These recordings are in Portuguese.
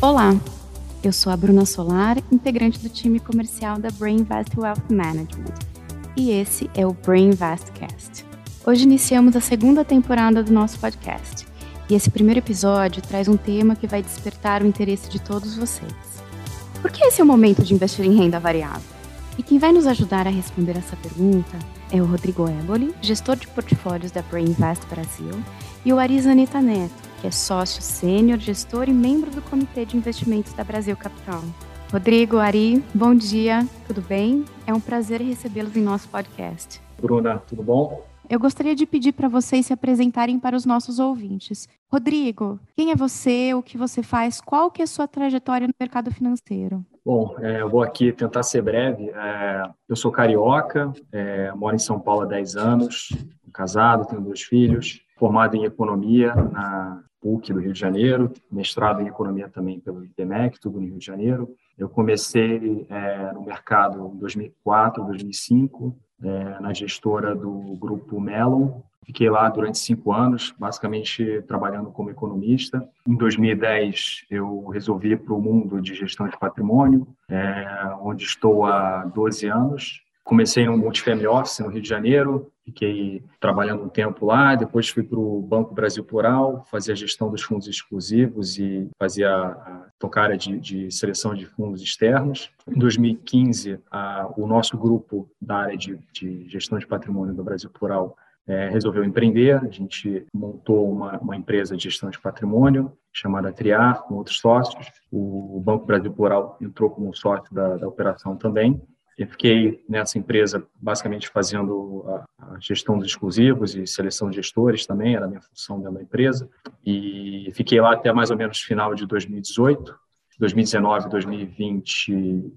Olá, eu sou a Bruna Solar, integrante do time comercial da Brain Invest Wealth Management, e esse é o Brain Invest Cast. Hoje iniciamos a segunda temporada do nosso podcast, e esse primeiro episódio traz um tema que vai despertar o interesse de todos vocês. Por que esse é o momento de investir em renda variável? E quem vai nos ajudar a responder essa pergunta é o Rodrigo Eboli, gestor de portfólios da Brain Invest Brasil, e o Arizanita Neto, que é sócio sênior, gestor e membro do Comitê de Investimentos da Brasil Capital. Rodrigo, Ari, bom dia, tudo bem? É um prazer recebê-los em nosso podcast. Bruna, tudo bom? Eu gostaria de pedir para vocês se apresentarem para os nossos ouvintes. Rodrigo, quem é você, o que você faz, qual que é a sua trajetória no mercado financeiro? Bom, é, eu vou aqui tentar ser breve. É, eu sou carioca, é, moro em São Paulo há 10 anos, casado, tenho dois filhos, formado em economia na PUC do Rio de Janeiro, mestrado em economia também pelo IPMEC, tudo no Rio de Janeiro. Eu comecei é, no mercado em 2004, 2005, é, na gestora do grupo Melon. Fiquei lá durante cinco anos, basicamente trabalhando como economista. Em 2010, eu resolvi ir para o mundo de gestão de patrimônio, é, onde estou há 12 anos. Comecei no Multifamily Office, no Rio de Janeiro, fiquei trabalhando um tempo lá, depois fui para o Banco Brasil Plural, fazia a gestão dos fundos exclusivos e fazia a, tocar de, de, seleção de fundos externos. Em 2015, a, o nosso grupo da área de, de gestão de patrimônio do Brasil Plural é, resolveu empreender, a gente montou uma, uma, empresa de gestão de patrimônio chamada Triar, com outros sócios. O Banco Brasil Plural entrou como sócio da, da operação também. Eu fiquei nessa empresa basicamente fazendo a, gestão dos exclusivos e seleção de gestores também, era a minha função dentro da empresa. E fiquei lá até mais ou menos final de 2018. 2019, 2020,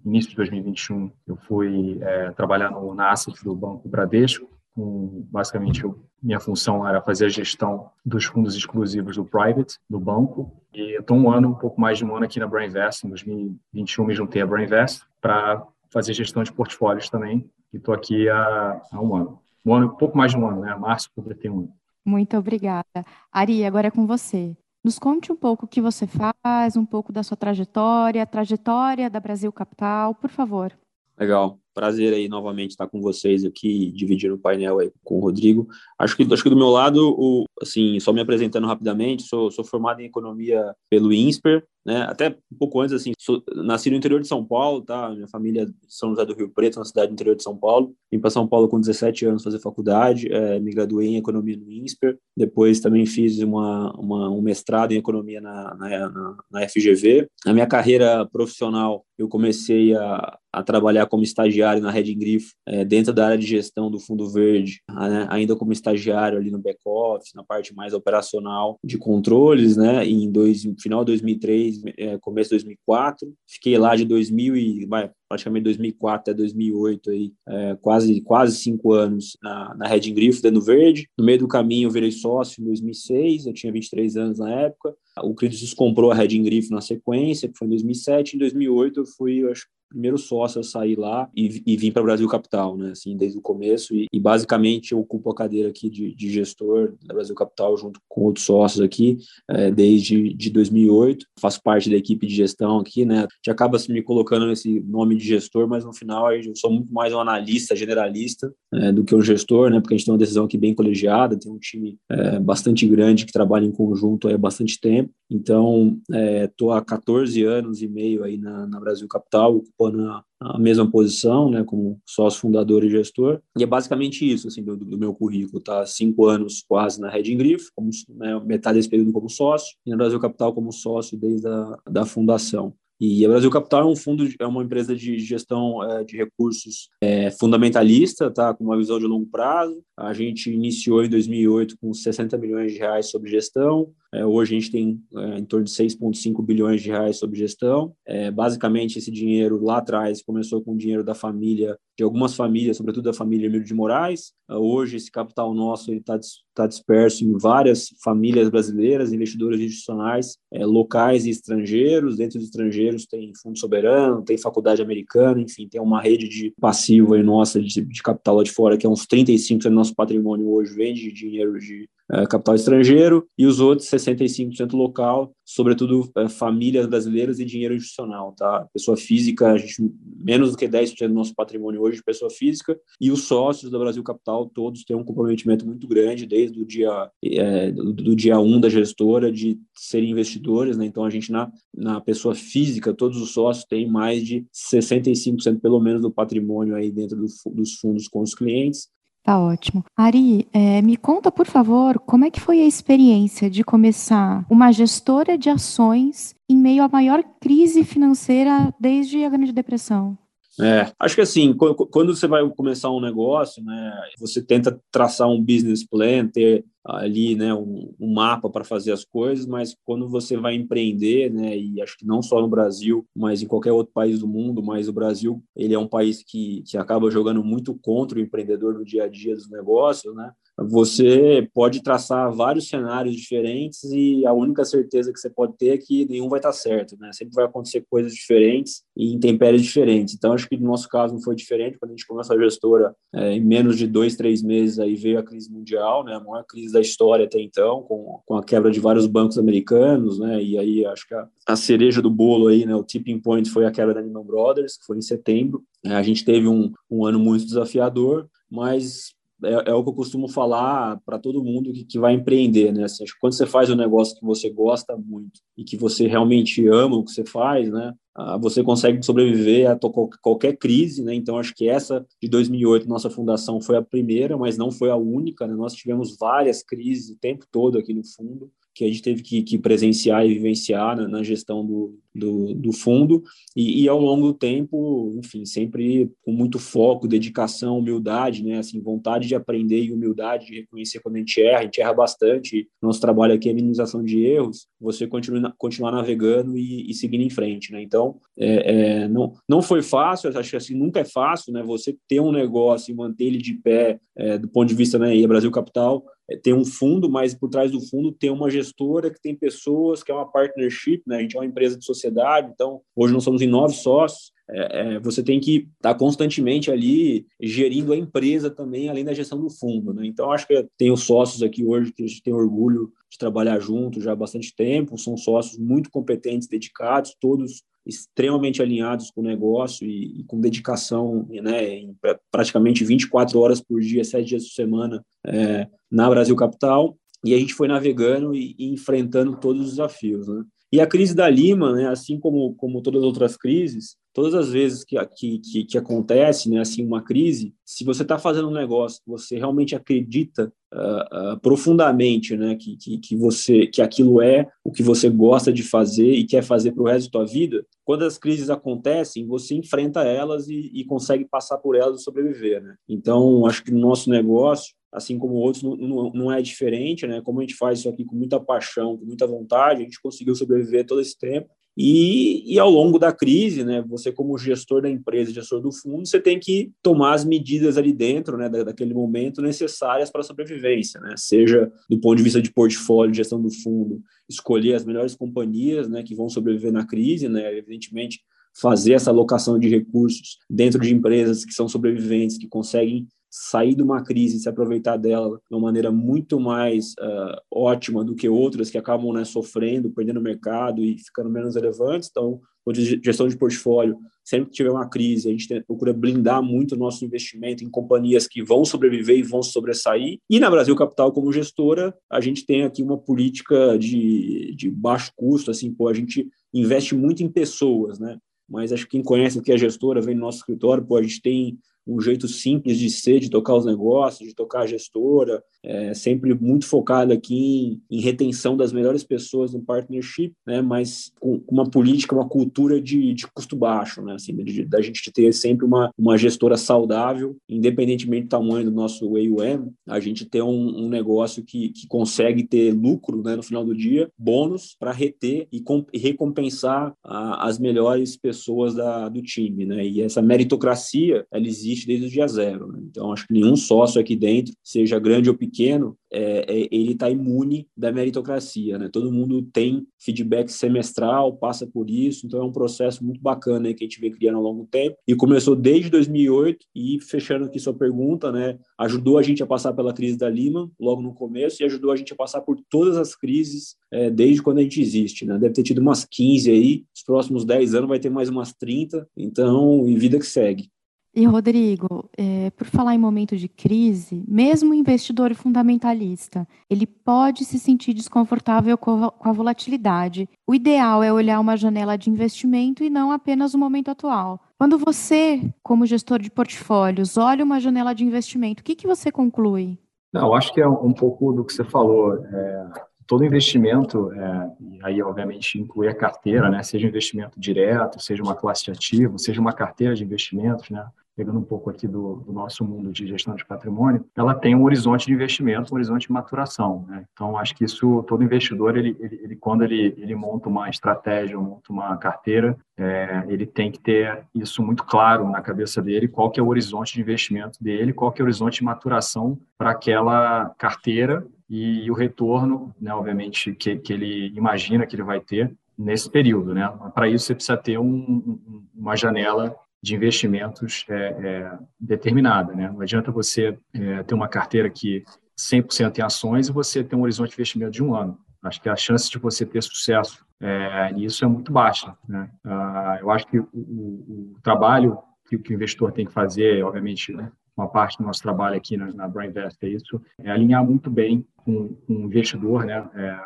início de 2021, eu fui é, trabalhar no, na asset do Banco Bradesco. Com, basicamente, eu, minha função era fazer a gestão dos fundos exclusivos do private, do banco. E estou um ano, um pouco mais de um ano aqui na Brain Invest. Em 2021, me juntei à Brain Invest para fazer gestão de portfólios também, e estou aqui há, há, um ano. Um ano, pouco mais de um ano, né? Março completei um ano. Muito obrigada. Ari, agora é com você. Nos conte um pouco o que você faz, um pouco da sua trajetória, a trajetória da Brasil Capital, por favor. Legal. Prazer aí novamente estar com vocês aqui, dividir o painel aí com o Rodrigo. Acho que, acho que do meu lado, o, assim, só me apresentando rapidamente, sou, sou formado em economia pelo INSPER, né? Até um pouco antes, assim, sou, nasci no interior de São Paulo, tá? Minha família é de São José do Rio Preto, uma cidade do interior de São Paulo. Vim para São Paulo com 17 anos fazer faculdade, é, me graduei em economia no INSPER. Depois também fiz uma, uma um mestrado em economia na, na, na, na FGV. A minha carreira profissional, eu comecei a, a trabalhar como estagiário na Red Grifo, é, dentro da área de gestão do Fundo Verde, né, ainda como estagiário ali no back-office, na parte mais operacional de controles, né, em dois, final de 2003, é, começo de 2004. Fiquei lá de 2000 e, vai, praticamente 2004 até 2008, aí, é, quase, quase cinco anos na, na Red Grifo, do Verde. No meio do caminho, eu virei sócio em 2006, eu tinha 23 anos na época. O Credit comprou a Red Grifo na sequência, que foi em 2007. Em 2008, eu fui, eu acho, primeiro sócio a sair lá e, e vim para Brasil Capital, né? Assim, desde o começo. E, e basicamente eu ocupo a cadeira aqui de, de, gestor da Brasil Capital junto com outros sócios aqui é, desde de 2008. Faço parte da equipe de gestão aqui, né? Gente acaba se me colocando nesse nome de gestor, mas no final eu sou muito mais um analista, generalista é, do que um gestor, né? Porque a gente tem uma decisão aqui bem colegiada, tem um time é, bastante grande que trabalha em conjunto há bastante tempo. Então, estou há 14 anos e meio aí na, na Brasil Capital, ocupando a, a, mesma posição, né, como sócio fundador e gestor. E é basicamente isso, assim, do, do meu currículo, tá? Cinco anos quase na Red Griff, como, né, metade desse período como sócio, e na Brasil Capital como sócio desde a da fundação. E a Brasil Capital é um fundo, é uma empresa de gestão é, de recursos é, fundamentalista, tá, com uma visão de longo prazo. A gente iniciou em 2008 com 60 milhões de reais sobre gestão. É, hoje a gente tem é, em torno de 6,5 bilhões de reais sob gestão. É, basicamente, esse dinheiro lá atrás começou com o dinheiro da família, de algumas famílias, sobretudo da família Emílio de Moraes. É, hoje, esse capital nosso está tá disperso em várias famílias brasileiras, investidores institucionais, é, locais e estrangeiros. Dentro dos estrangeiros tem Fundo Soberano, tem Faculdade Americana, enfim, tem uma rede de passivo aí nossa de, de capital lá de fora, que é uns 35% do nosso patrimônio hoje vem de dinheiro de é, capital estrangeiro e os outros 65% local, sobretudo é, famílias brasileiras e dinheiro institucional, tá? Pessoa física, a gente menos do que 10% do nosso patrimônio hoje de pessoa física e os sócios da Brasil Capital todos têm um comprometimento muito grande desde o dia é, do, dia 1 um da gestora de serem investidores, né? Então a gente na, na pessoa física, todos os sócios têm mais de 65% pelo menos do patrimônio aí dentro do, dos fundos com os clientes Tá ótimo. Ari, é, me conta, por favor, como é que foi a experiência de começar uma gestora de ações em meio à maior crise financeira desde a Grande Depressão? É, acho que assim, quando você vai começar um negócio, né, você tenta traçar um business plan, ter ali, né, um, um mapa para fazer as coisas, mas quando você vai empreender, né, e acho que não só no Brasil, mas em qualquer outro país do mundo, mas o Brasil, ele é um país que, que acaba jogando muito contra o empreendedor no dia a dia dos negócios, né, você pode traçar vários cenários diferentes e a única certeza que você pode ter é que nenhum vai estar certo, né? Sempre vai acontecer coisas diferentes e intempéries diferentes. Então, acho que no nosso caso não foi diferente. Quando a gente começou a gestora, é, em menos de dois, três meses, aí veio a crise mundial, né? A maior crise da história até então, com, com a quebra de vários bancos americanos, né? E aí, acho que a, a cereja do bolo aí, né? O tipping point foi a quebra da Lehman Brothers, que foi em setembro. É, a gente teve um, um ano muito desafiador, mas é, é, o que eu costumo falar para todo mundo que, que, vai empreender, né? Assim, quando você faz um negócio que você gosta muito e que você realmente ama o que você faz, né? Ah, você consegue sobreviver a qualquer crise, né? Então acho que essa de 2008 nossa fundação foi a primeira, mas não foi a única. Né? Nós tivemos várias crises o tempo todo aqui no fundo que a gente teve que, que presenciar e vivenciar na, na gestão do, do, do fundo. E, e, ao longo do tempo, enfim, sempre com muito foco, dedicação, humildade, né, assim, vontade de aprender e humildade de reconhecer quando a gente erra, a gente erra bastante, nosso trabalho aqui é minimização de erros, você continua, continuar navegando e, e seguindo em frente, né, então, é, é, não, não foi fácil, acho que assim, nunca é fácil, né, você ter um negócio e manter ele de pé é, do ponto de vista, né, e Brasil Capital, é, tem um fundo, mas por trás do fundo tem uma gestora que tem pessoas, que é uma partnership, né? A gente é uma empresa de sociedade, então hoje nós somos em nove sócios. É, é, você tem que estar tá constantemente ali gerindo a empresa também, além da gestão do fundo. Né? Então, acho que tem os sócios aqui hoje que a gente tem orgulho de trabalhar junto já há bastante tempo, são sócios muito competentes, dedicados, todos extremamente alinhados com o negócio e, e com dedicação, né, em praticamente 24 horas por dia, 7 dias por semana é, na Brasil Capital, e a gente foi navegando e, e enfrentando todos os desafios. Né? E a crise da Lima, né, assim como, como todas as outras crises, todas as vezes que, que, que, acontece né, assim, uma crise, se você está fazendo um negócio que você realmente acredita uh, uh, profundamente né, que, que, que, você, que aquilo é o que você gosta de fazer e quer fazer para o resto da sua vida, quando as crises acontecem, você enfrenta elas e, e consegue passar por elas e sobreviver. Né? Então, acho que no nosso negócio, assim como outros, não, não, é diferente, né? Como a gente faz isso aqui com muita paixão, com muita vontade, a gente conseguiu sobreviver todo esse tempo. E, e ao longo da crise, né, você como gestor da empresa, gestor do fundo, você tem que tomar as medidas ali dentro, né, daquele momento necessárias para a sobrevivência, né, seja do ponto de vista de portfólio, gestão do fundo, escolher as melhores companhias, né, que vão sobreviver na crise, né, evidentemente fazer essa alocação de recursos dentro de empresas que são sobreviventes, que conseguem sair de uma crise e se aproveitar dela de uma maneira muito mais uh, ótima do que outras que acabam né, sofrendo, perdendo o mercado e ficando menos relevantes. Então, de gestão de portfólio, sempre que tiver uma crise, a gente tem, procura blindar muito o nosso investimento em companhias que vão sobreviver e vão sobressair. E na Brasil Capital, como gestora, a gente tem aqui uma política de, de baixo custo, assim, pô, a gente investe muito em pessoas, né? Mas acho que quem conhece o que é gestora, vem no nosso escritório, pô, a gente tem um jeito simples de ser, de tocar os negócios, de tocar a gestora, é, sempre muito focado aqui em, em, retenção das melhores pessoas no partnership, né, mas com, uma política, uma cultura de, de custo baixo, né, assim, da gente ter sempre uma, uma gestora saudável, independentemente do tamanho do nosso AUM, a gente ter um, um negócio que, que consegue ter lucro né, no final do dia, bônus para reter e, com, e recompensar a, as melhores pessoas da, do time, né, e essa meritocracia, ela existe existe desde o dia zero. Né? Então, acho que nenhum sócio aqui dentro, seja grande ou pequeno, é, é, ele está imune da meritocracia. Né? Todo mundo tem feedback semestral, passa por isso, então é um processo muito bacana aí, que a gente vem criando ao longo do tempo. E começou desde 2008, e fechando aqui sua pergunta, né, ajudou a gente a passar pela crise da Lima, logo no começo, e ajudou a gente a passar por todas as crises é, desde quando a gente existe. Né? Deve ter tido umas 15 aí, os próximos 10 anos vai ter mais umas 30, então, e vida que segue. E, Rodrigo, é, por falar em momento de crise, mesmo o investidor fundamentalista, ele pode se sentir desconfortável com a volatilidade. O ideal é olhar uma janela de investimento e não apenas o momento atual. Quando você, como gestor de portfólios, olha uma janela de investimento, o que, que você conclui? Não, acho que é um pouco do que você falou. É, todo investimento, é, e aí obviamente inclui a carteira, né, seja um investimento direto, seja uma classe de ativo, seja uma carteira de investimentos, né, pegando um pouco aqui do, do, nosso mundo de gestão de patrimônio, ela tem um horizonte de investimento, um horizonte de maturação. Né? Então, acho que isso, todo investidor, ele, ele, ele quando ele, ele monta uma estratégia, monta uma carteira, é, ele tem que ter isso muito claro na cabeça dele, qual que é o horizonte de investimento dele, qual que é o horizonte de maturação para aquela carteira e o retorno, né, obviamente, que, que ele imagina que ele vai ter nesse período. Né? Para isso, você precisa ter um, uma janela de investimentos é, é, determinada. Né? Não adianta você é, ter uma carteira que 100% em ações e você ter um horizonte de investimento de um ano. Acho que a chance de você ter sucesso é, nisso é muito baixa. Né? Ah, eu acho que o, o, o trabalho que, o investidor tem que fazer, obviamente, né, uma parte do nosso trabalho aqui na, na Brainvest é isso, é alinhar muito bem com, com o investidor, né, é,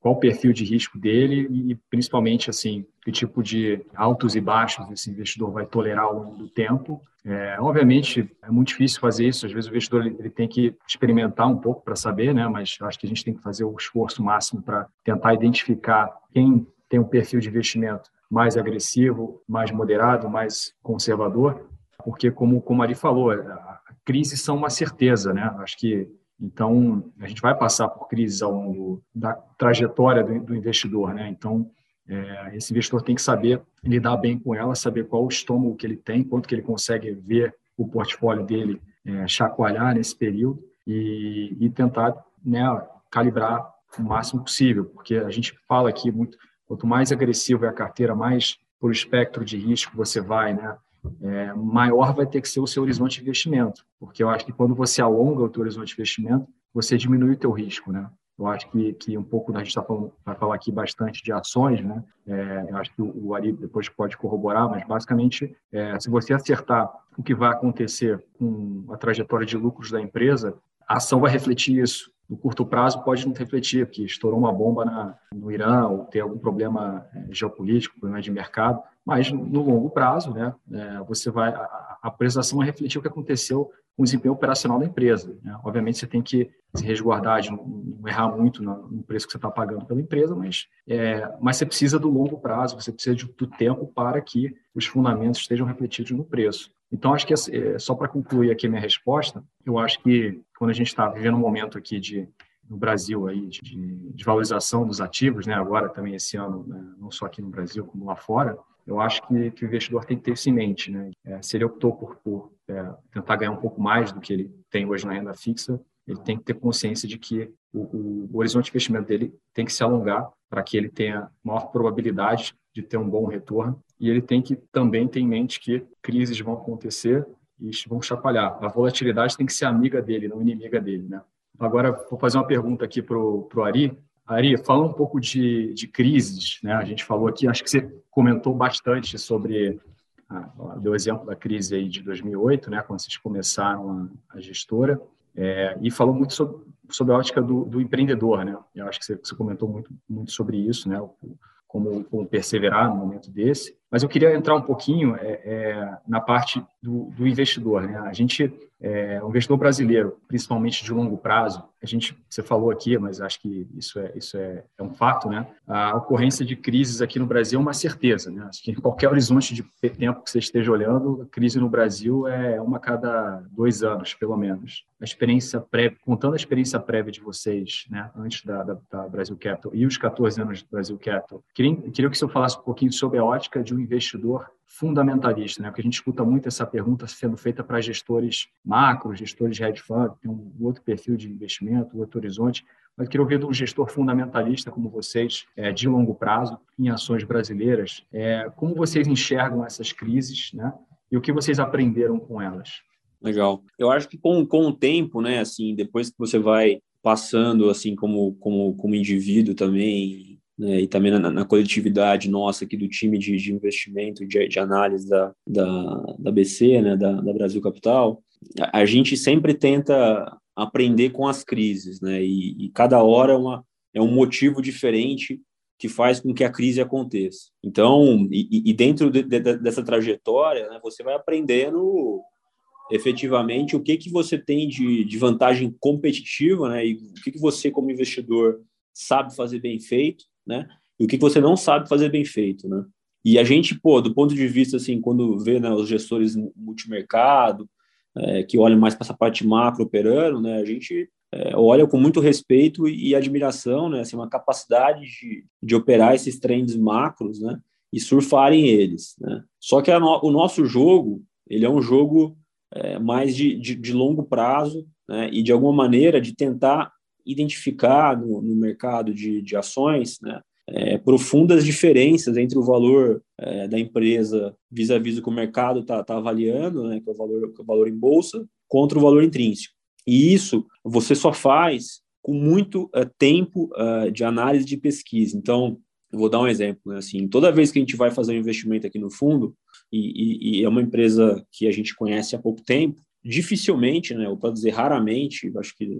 qual o perfil de risco dele e principalmente assim que tipo de altos e baixos esse investidor vai tolerar ao longo do tempo. É, obviamente é muito difícil fazer isso, às vezes o investidor ele, ele tem que experimentar um pouco para saber, né, mas acho que a gente tem que fazer o esforço máximo para tentar identificar quem tem um perfil de investimento mais agressivo, mais moderado, mais conservador porque como, como Ari falou, a crises são uma certeza, né? Acho que então a gente vai passar por crises ao longo da trajetória do, do investidor, né? Então é, esse investidor tem que saber lidar bem com ela, saber qual o estômago que ele tem, quanto que ele consegue ver o portfólio dele é, chacoalhar nesse período e, e tentar né, calibrar o máximo possível, porque a gente fala aqui muito, quanto mais agressivo é a carteira, mais por espectro de risco você vai, né? É, maior vai ter que ser o seu horizonte de investimento, porque eu acho que quando você alonga o teu horizonte de investimento, você diminui o teu risco, né? Eu acho que, que um pouco a gente tá falando, falar aqui bastante de ações, né? É, eu acho que o, o Ari depois pode corroborar, mas basicamente, é, se você acertar o que vai acontecer com a trajetória de lucros da empresa, a ação vai refletir isso. No curto prazo pode não refletir, porque estourou uma bomba na, no Irã ou tem algum problema é, geopolítico, problema de mercado, mas no longo prazo, né, é, você vai a, a prestação vai refletir o que aconteceu com o desempenho operacional da empresa. Né? Obviamente, você tem que se resguardar de não, não errar muito no, no, preço que você está pagando pela empresa, mas, é, mas você precisa do longo prazo, você precisa de, do tempo para que os fundamentos estejam refletidos no preço. Então, acho que é, só para concluir aqui a minha resposta, eu acho que quando a gente está vivendo um momento aqui de no Brasil aí de, de, valorização dos ativos, né? Agora também esse ano, né? não só aqui no Brasil como lá fora, eu acho que, que o investidor tem que ter isso em mente. Né? É, se ele optou por, por é, tentar ganhar um pouco mais do que ele tem hoje na renda fixa, ele tem que ter consciência de que o, o, o horizonte de investimento dele tem que se alongar para que ele tenha maior probabilidade de ter um bom retorno. E ele tem que também ter em mente que crises vão acontecer e vão chacoalhar. A volatilidade tem que ser amiga dele, não inimiga dele. Né? Agora, vou fazer uma pergunta aqui para o Ari. Ari, fala um pouco de, de crises, né? A gente falou aqui, acho que você comentou bastante sobre, ah, deu exemplo da crise aí de 2008, né? Quando vocês começaram a, a gestora, é, e falou muito sobre, sobre a ótica do, do, empreendedor, né? Eu acho que você, você comentou muito, muito sobre isso, né? Como, como perseverar no momento desse. Mas eu queria entrar um pouquinho é, é, na parte do, do, investidor. Né? A gente, é, o investidor brasileiro, principalmente de longo prazo, a gente, você falou aqui, mas acho que isso é, isso é, é um fato, né? A ocorrência de crises aqui no Brasil é uma certeza, né? Acho que em qualquer horizonte de tempo que você esteja olhando, a crise no Brasil é uma a cada dois anos, pelo menos. A experiência prévia, contando a experiência prévia de vocês, né? Antes da, da, da Brasil Capital e os 14 anos do Brasil Capital, queria, queria que você falasse um pouquinho sobre a ótica de um investidor fundamentalista, né? Porque a gente escuta muito essa pergunta sendo feita para gestores macro, gestores hedge fund, tem um outro perfil de investimento, outro horizonte, mas queria ouvir de um gestor fundamentalista como vocês, é, de longo prazo, em ações brasileiras, é, como vocês enxergam essas crises, né? E o que vocês aprenderam com elas? Legal. Eu acho que com, com o tempo, né, assim, depois que você vai passando, assim, como, como, como indivíduo também, né, e também na, na, coletividade nossa aqui do time de, de investimento, de, de, análise da, da, da BC, né, da, da Brasil Capital, a, a, gente sempre tenta aprender com as crises, né, e, e cada hora é, uma, é um motivo diferente que faz com que a crise aconteça. Então, e, e dentro de, de, dessa trajetória, né, você vai aprendendo efetivamente o que que você tem de, de vantagem competitiva, né, e o que que você como investidor sabe fazer bem feito, né, e o que você não sabe fazer bem feito, né. E a gente, pô, do ponto de vista assim, quando vê né, os gestores multimercado, é, que olham mais para essa parte macro operando, né, a gente é, olha com muito respeito e, e, admiração, né, assim, uma capacidade de, de operar esses trends macros, né, e surfarem eles, né. Só que no, o nosso jogo, ele é um jogo é, mais de, de, de, longo prazo, né, e de alguma maneira de tentar identificar no, no mercado de, de ações, né, é, profundas diferenças entre o valor é, da empresa vis-à-vis -vis do que o mercado está tá avaliando, né, que é o valor, que é o valor em bolsa, contra o valor intrínseco. E isso você só faz com muito uh, tempo uh, de análise de pesquisa. Então, eu vou dar um exemplo. Né? Assim, toda vez que a gente vai fazer um investimento aqui no fundo, e, e, e é uma empresa que a gente conhece há pouco tempo, dificilmente, né, ou para dizer raramente, acho que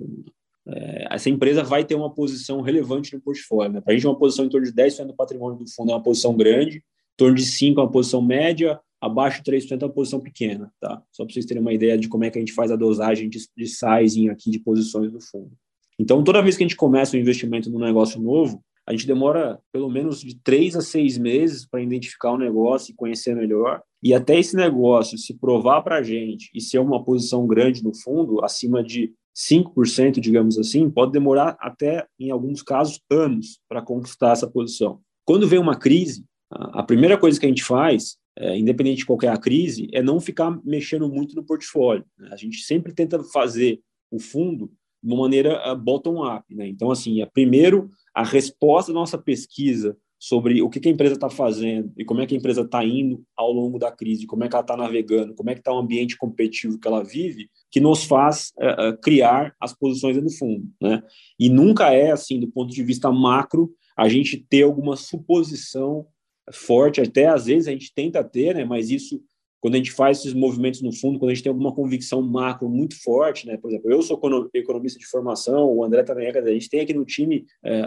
é, essa empresa vai ter uma posição relevante no portfólio. Né? Para a gente, uma posição em torno de 10% do patrimônio do fundo é uma posição grande, em torno de 5% é uma posição média, abaixo de 3% é uma posição pequena, tá? Só para vocês terem uma ideia de como é que a gente faz a dosagem de, de sizing aqui de posições do fundo. Então, toda vez que a gente começa um investimento num negócio novo, a gente demora pelo menos de três a seis meses para identificar o negócio e conhecer melhor. E até esse negócio se provar para a gente e ser uma posição grande no fundo, acima de 5%, digamos assim, pode demorar até, em alguns casos, anos para conquistar essa posição. Quando vem uma crise, a primeira coisa que a gente faz é, independente de qualquer crise, é não ficar mexendo muito no portfólio. Né? A gente sempre tenta fazer o fundo de uma maneira uh, bottom-up. Né? Então, assim, é, primeiro, a resposta da nossa pesquisa sobre o que, a empresa está fazendo e como é que a empresa está indo ao longo da crise, como é que ela está navegando, como é que está o ambiente competitivo que ela vive, que nos faz uh, criar as posições no fundo. Né? E nunca é, assim, do ponto de vista macro, a gente ter alguma suposição forte, até às vezes a gente tenta ter, né, mas isso, quando a gente faz esses movimentos no fundo, quando a gente tem alguma convicção macro muito forte, né, por exemplo, eu sou economista de formação, o André também é, a gente tem aqui no time, é,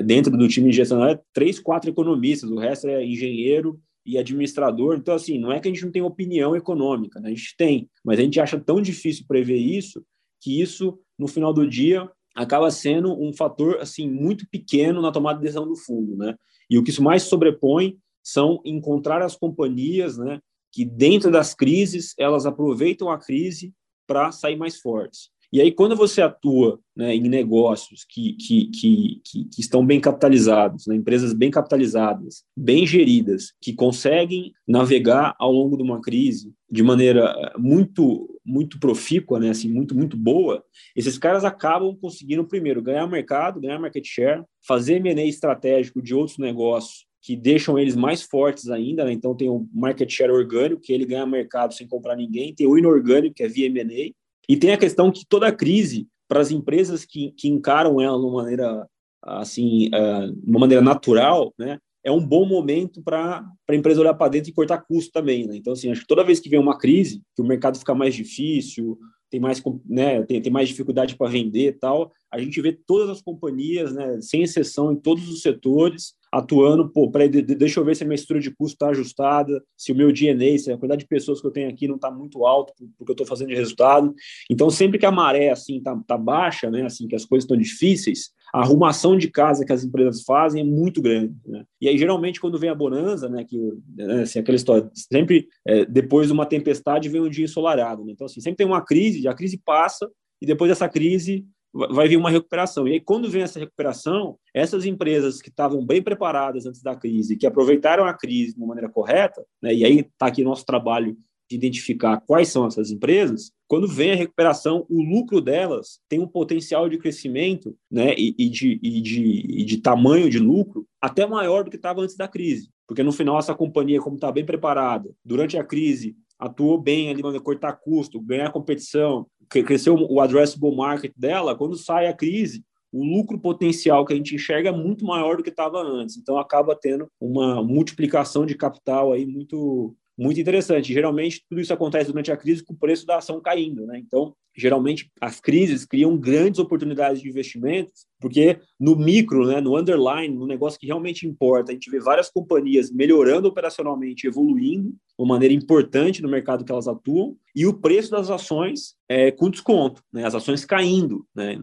dentro do time gestionário, três, quatro economistas, o resto é engenheiro e administrador, então assim, não é que a gente não tem opinião econômica, né? a gente tem, mas a gente acha tão difícil prever isso, que isso, no final do dia, acaba sendo um fator assim muito pequeno na tomada de decisão do fundo, né? E o que isso mais sobrepõe são encontrar as companhias, né, que dentro das crises elas aproveitam a crise para sair mais fortes. E aí, quando você atua né, em negócios que, que, que, que, estão bem capitalizados, né, empresas bem capitalizadas, bem geridas, que conseguem navegar ao longo de uma crise de maneira eh, muito muito profícua, né, assim, muito muito boa, esses caras acabam conseguindo primeiro ganhar mercado, ganhar market share, fazer M&A estratégico de outros negócios que deixam eles mais fortes ainda, né? Então tem o market share orgânico, que ele ganha mercado sem comprar ninguém, tem o inorgânico, que é via M&A, e tem a questão que toda crise, para as empresas que, que encaram ela de uma maneira assim, uh, uma maneira natural, né, é um bom momento para a empresa olhar para dentro e cortar custo também. Né? Então, assim, acho que toda vez que vem uma crise, que o mercado fica mais difícil, tem mais, né, tem, tem mais dificuldade para vender e tal, a gente vê todas as companhias, né, sem exceção, em todos os setores, atuando, pô, peraí, deixa eu ver se a minha estrutura de custo está ajustada, se o meu DNA, se a quantidade de pessoas que eu tenho aqui não está muito alto porque eu estou fazendo de resultado. Então, sempre que a maré, assim, está tá baixa, né, assim, que as coisas estão difíceis, a arrumação de casa que as empresas fazem é muito grande, né? E aí, geralmente, quando vem a bonança, né, que, né, assim, aquela história, sempre é, depois de uma tempestade vem um dia ensolarado, né? Então, assim, sempre tem uma crise, a crise passa, e depois dessa crise vai vir uma recuperação. E aí, quando vem essa recuperação, essas empresas que estavam bem preparadas antes da crise, que aproveitaram a crise de uma maneira correta, né, e aí está aqui nosso trabalho de identificar quais são essas empresas, quando vem a recuperação, o lucro delas tem um potencial de crescimento né, e, e, de, e, de, e de tamanho de lucro até maior do que estava antes da crise. Porque no final, essa companhia, como está bem preparada, durante a crise, atuou bem ali para cortar custo, ganhar competição, cresceu o addressable market dela, quando sai a crise, o lucro potencial que a gente enxerga é muito maior do que estava antes. Então acaba tendo uma multiplicação de capital aí muito muito interessante. Geralmente, tudo isso acontece durante a crise com o preço da ação caindo, né? Então, geralmente, as crises criam grandes oportunidades de investimentos, porque no micro, né, no underline, no negócio que realmente importa, a gente vê várias companhias melhorando operacionalmente, evoluindo de uma maneira importante no mercado que elas atuam, e o preço das ações é, com desconto, né? as ações caindo né?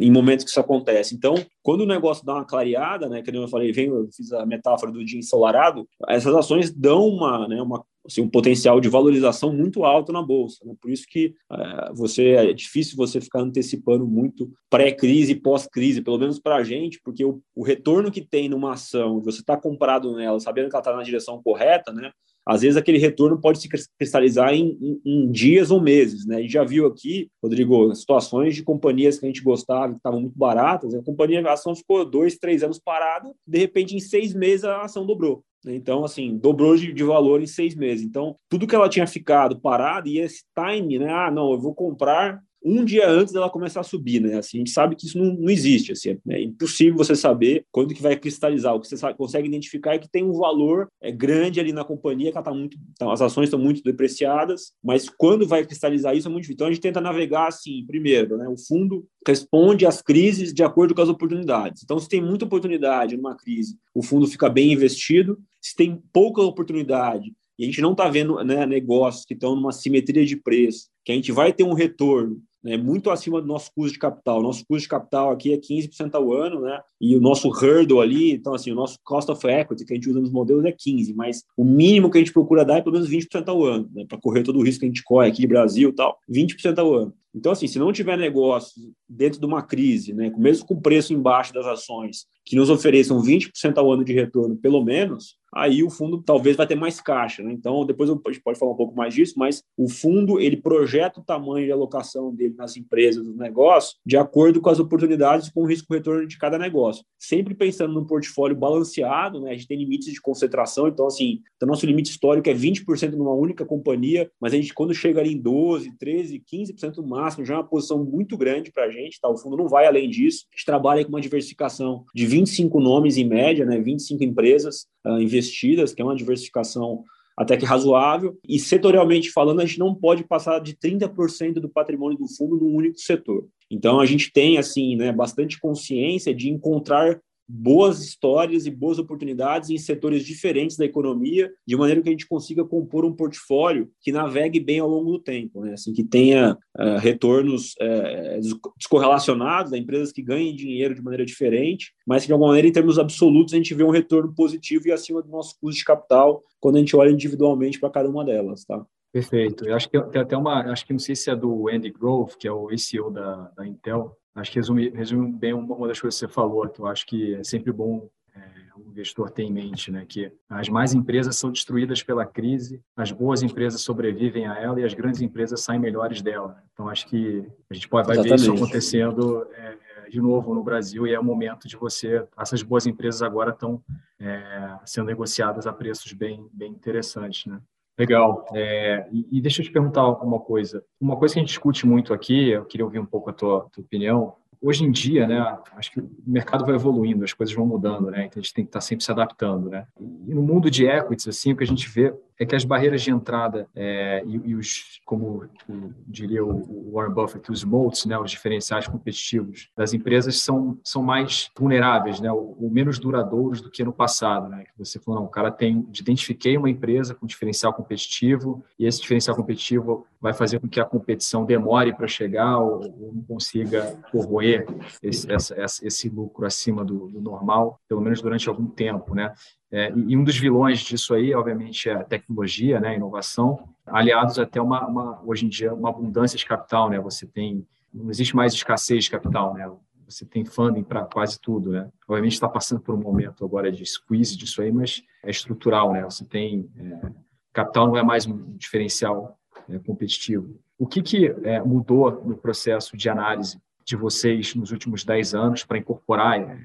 em momentos que isso acontece. Então, quando o negócio dá uma clareada, né? que eu falei, vem, eu fiz a metáfora do dia ensolarado, essas ações dão uma, né? uma assim, um potencial de valorização muito alto na bolsa. Né? Por isso que é, você é difícil você ficar antecipando muito pré-crise pós-crise, pelo menos para a gente, porque o, o, retorno que tem numa ação, você está comprado nela, sabendo que ela está na direção correta, né? Às vezes aquele retorno pode se cristalizar em, em, em, dias ou meses, né? A gente já viu aqui, Rodrigo, situações de companhias que a gente gostava, que estavam muito baratas, a companhia, a ação ficou dois, três anos parada, de repente em seis meses a ação dobrou. Então, assim, dobrou de, de, valor em seis meses. Então, tudo que ela tinha ficado parado e esse time, né? Ah, não, eu vou comprar um dia antes dela começar a subir, né? Assim, a gente sabe que isso não, não existe, assim, é impossível você saber quando que vai cristalizar. O que você sabe, consegue identificar é que tem um valor é, grande ali na companhia, que ela tá muito, tá, as ações estão muito depreciadas, mas quando vai cristalizar isso é muito difícil. Então a gente tenta navegar assim, primeiro, né? O fundo responde às crises de acordo com as oportunidades. Então, se tem muita oportunidade numa crise, o fundo fica bem investido. Se tem pouca oportunidade e a gente não está vendo né, negócios que estão numa simetria de preço, que a gente vai ter um retorno né, muito acima do nosso custo de capital. Nosso custo de capital aqui é 15% ao ano, né? E o nosso hurdle ali, então assim, o nosso cost of equity que a gente usa nos modelos é 15, mas o mínimo que a gente procura dar é pelo menos 20% ao ano, né, para correr todo o risco que a gente corre aqui de Brasil e tal, 20% ao ano. Então, assim, se não tiver negócio dentro de uma crise, né, mesmo com o preço embaixo das ações, que nos ofereçam 20% ao ano de retorno, pelo menos, aí o fundo talvez vai ter mais caixa. Né? Então, depois a gente pode falar um pouco mais disso, mas o fundo ele projeta o tamanho de alocação dele nas empresas, nos negócios, de acordo com as oportunidades com o risco-retorno de cada negócio. Sempre pensando num portfólio balanceado, né? a gente tem limites de concentração, então, assim, o nosso limite histórico é 20% numa única companhia, mas a gente, quando chega ali em 12%, 13%, 15% no máximo, já é uma posição muito grande para a gente, tá? o fundo não vai além disso. A gente trabalha com uma diversificação de 25 nomes em média, né? 25 empresas uh, investidas, que é uma diversificação até que razoável. E setorialmente falando, a gente não pode passar de 30% do patrimônio do fundo num único setor. Então a gente tem assim, né, bastante consciência de encontrar boas histórias e boas oportunidades em setores diferentes da economia, de maneira que a gente consiga compor um portfólio que navegue bem ao longo do tempo, né? assim que tenha uh, retornos uh, descorrelacionados, empresas que ganhem dinheiro de maneira diferente, mas que de alguma maneira, em termos absolutos, a gente vê um retorno positivo e acima do nosso custo de capital quando a gente olha individualmente para cada uma delas, tá? Perfeito. Eu acho que tem até uma, acho que não sei se é do Andy Grove, que é o CEO da, da Intel, Acho que resume, resume bem uma, das coisas que você falou, que eu acho que é sempre bom é, o investidor ter em mente, né? Que as mais empresas são destruídas pela crise, as boas empresas sobrevivem a ela e as grandes empresas saem melhores dela. Então, acho que a gente pode, vai Exatamente. ver isso acontecendo é, de novo no Brasil e é o momento de você... Essas boas empresas agora estão é, sendo negociadas a preços bem, bem interessantes, né? Legal. É, e, deixa eu te perguntar uma coisa. Uma coisa que a gente discute muito aqui, eu queria ouvir um pouco a tua, tua opinião, hoje em dia, né, acho que o mercado vai evoluindo, as coisas vão mudando, né, então a gente tem que estar sempre se adaptando, né. E no mundo de equities, assim, o que a gente vê é que as barreiras de entrada é, e, e, os, como o, diria o, Warren Buffett, os moats, né, os diferenciais competitivos das empresas são, são mais vulneráveis, né, ou, menos duradouros do que no passado, né, que você falou, não, o cara tem, identifiquei uma empresa com diferencial competitivo e esse diferencial competitivo vai fazer com que a competição demore para chegar ou, ou, não consiga corroer esse, essa, esse lucro acima do, do normal, pelo menos durante algum tempo, né? É, e um dos vilões disso aí, obviamente, é a tecnologia, né, a inovação, aliados até uma, uma, hoje em dia, uma abundância de capital, né? Você tem não existe mais escassez de capital, né? Você tem funding para quase tudo, né? Obviamente está passando por um momento agora de squeeze disso aí, mas é estrutural, né? Você tem é, capital não é mais um diferencial é, competitivo. O que, que é, mudou no processo de análise de vocês nos últimos 10 anos para incorporar é,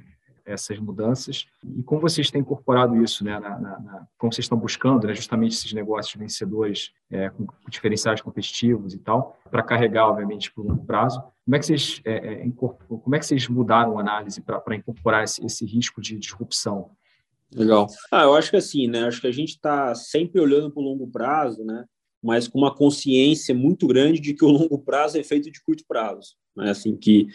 essas mudanças e como vocês têm incorporado isso, né, na, na, na como vocês estão buscando, né, justamente esses negócios vencedores é, com, diferenciais competitivos e tal, para carregar, obviamente, por longo prazo. Como é que vocês, é, é, como é que vocês mudaram a análise para incorporar esse, esse risco de disrupção? Legal. Ah, eu acho que assim, né? Acho que a gente está sempre olhando para o longo prazo, né? Mas com uma consciência muito grande de que o longo prazo é feito de curto prazo, né? Assim que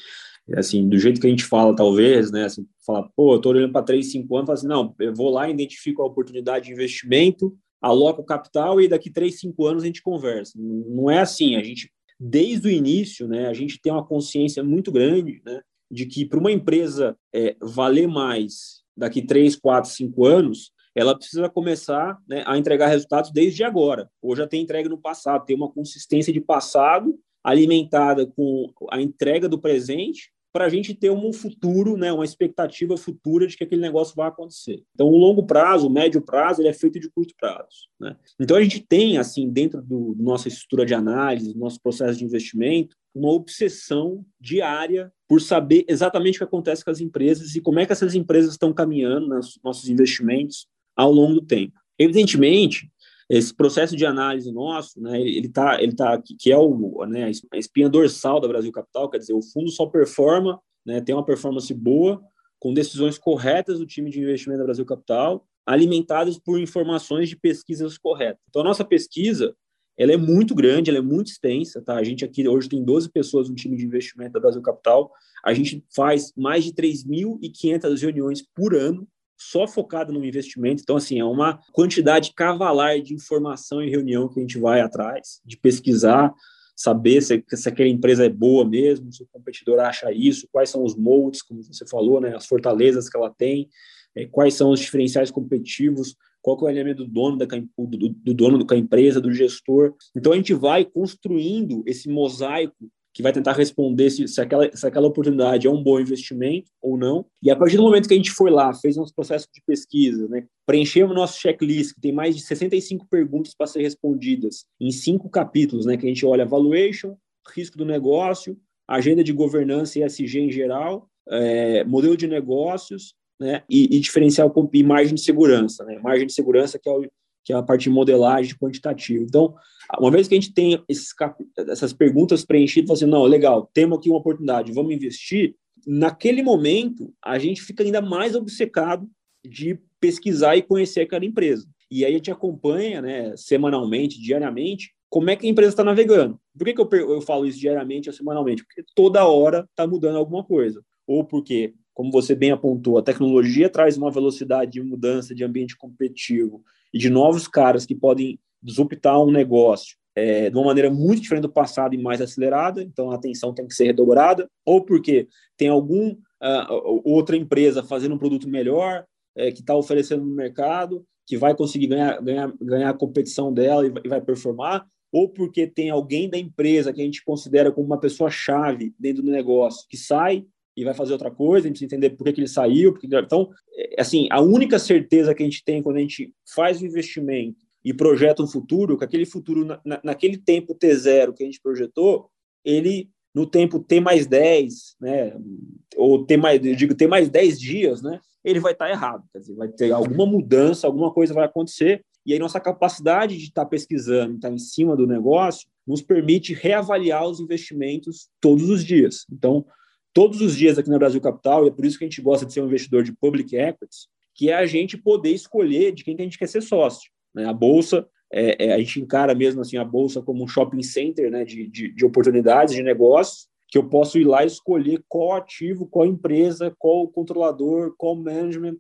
assim, do jeito que a gente fala, talvez, né, assim, falar, pô, eu tô olhando para 3, 5 anos, assim, não, eu vou lá, identifico a oportunidade de investimento, aloco o capital e daqui 3, 5 anos a gente conversa. Não é assim, a gente, desde o início, né, a gente tem uma consciência muito grande, né, de que para uma empresa é, valer mais daqui 3, 4, 5 anos, ela precisa começar né, a entregar resultados desde agora, ou já tem entrega no passado, ter uma consistência de passado alimentada com a entrega do presente para a gente ter um futuro, né, uma expectativa futura de que aquele negócio vai acontecer. Então, o longo prazo, o médio prazo, ele é feito de curto prazo. Né? Então, a gente tem, assim, dentro do, nossa estrutura de análise, do nosso processo de investimento, uma obsessão diária por saber exatamente o que acontece com as empresas e como é que essas empresas estão caminhando nos nossos investimentos ao longo do tempo. Evidentemente, esse processo de análise nosso, né, ele está, ele tá, que é o, né, a espinha dorsal da Brasil Capital, quer dizer, o fundo só performa, né, tem uma performance boa, com decisões corretas do time de investimento da Brasil Capital, alimentadas por informações de pesquisas corretas. Então, a nossa pesquisa, ela é muito grande, ela é muito extensa, tá? A gente aqui hoje tem 12 pessoas no time de investimento da Brasil Capital, a gente faz mais de 3.500 reuniões por ano só focado no investimento. Então, assim, é uma quantidade cavalar de informação e reunião que a gente vai atrás, de pesquisar, saber se, se aquela empresa é boa mesmo, se o competidor acha isso, quais são os moldes, como você falou, né, as fortalezas que ela tem, é, quais são os diferenciais competitivos, qual é o elemento do dono da, do, do dono da empresa, do gestor. Então, a gente vai construindo esse mosaico que vai tentar responder se, se, aquela, se aquela oportunidade é um bom investimento ou não. E a partir do momento que a gente foi lá, fez nosso processo de pesquisa, né, preenchemos nosso checklist, que tem mais de 65 perguntas para ser respondidas em cinco capítulos, né, que a gente olha valuation, risco do negócio, agenda de governança e SG em geral, é, modelo de negócios, né, e, e diferencial e margem de segurança, né, margem de segurança que é o que é a parte de modelagem quantitativa. Então, uma vez que a gente tem esses, essas perguntas preenchidas, assim, não, legal, temos aqui uma oportunidade, vamos investir, naquele momento, a gente fica ainda mais obcecado de pesquisar e conhecer aquela empresa. E aí a gente acompanha, né, semanalmente, diariamente, como é que a empresa está navegando. Por que, que eu, eu falo isso diariamente ou semanalmente? Porque toda hora está mudando alguma coisa. Ou porque, como você bem apontou, a tecnologia traz uma velocidade de mudança de ambiente competitivo e de novos caras que podem disruptar um negócio é, de uma maneira muito diferente do passado e mais acelerada, então a atenção tem que ser redobrada, ou porque tem algum uh, outra empresa fazendo um produto melhor, é, que está oferecendo no mercado, que vai conseguir ganhar, ganhar, ganhar a competição dela e vai, e vai performar, ou porque tem alguém da empresa que a gente considera como uma pessoa-chave dentro do negócio, que sai e vai fazer outra coisa, a gente precisa entender por que, que ele saiu. Porque... Então, é, assim, a única certeza que a gente tem quando a gente faz o investimento e projeta um futuro, que aquele futuro, na, naquele tempo T0 que a gente projetou, ele, no tempo T mais 10, né, ou T mais, eu digo T mais 10 dias, né, ele vai estar errado. Quer dizer, vai ter alguma mudança, alguma coisa vai acontecer, e aí nossa capacidade de estar pesquisando, estar em cima do negócio, nos permite reavaliar os investimentos todos os dias. Então, todos os dias aqui no Brasil Capital, e é por isso que a gente gosta de ser um investidor de public equities, que é a gente poder escolher de quem que a gente quer ser sócio. Né? A Bolsa, é, é, a gente encara mesmo assim a Bolsa como um shopping center né, de, de, de oportunidades, de negócios, que eu posso ir lá e escolher qual ativo, qual empresa, qual controlador, qual management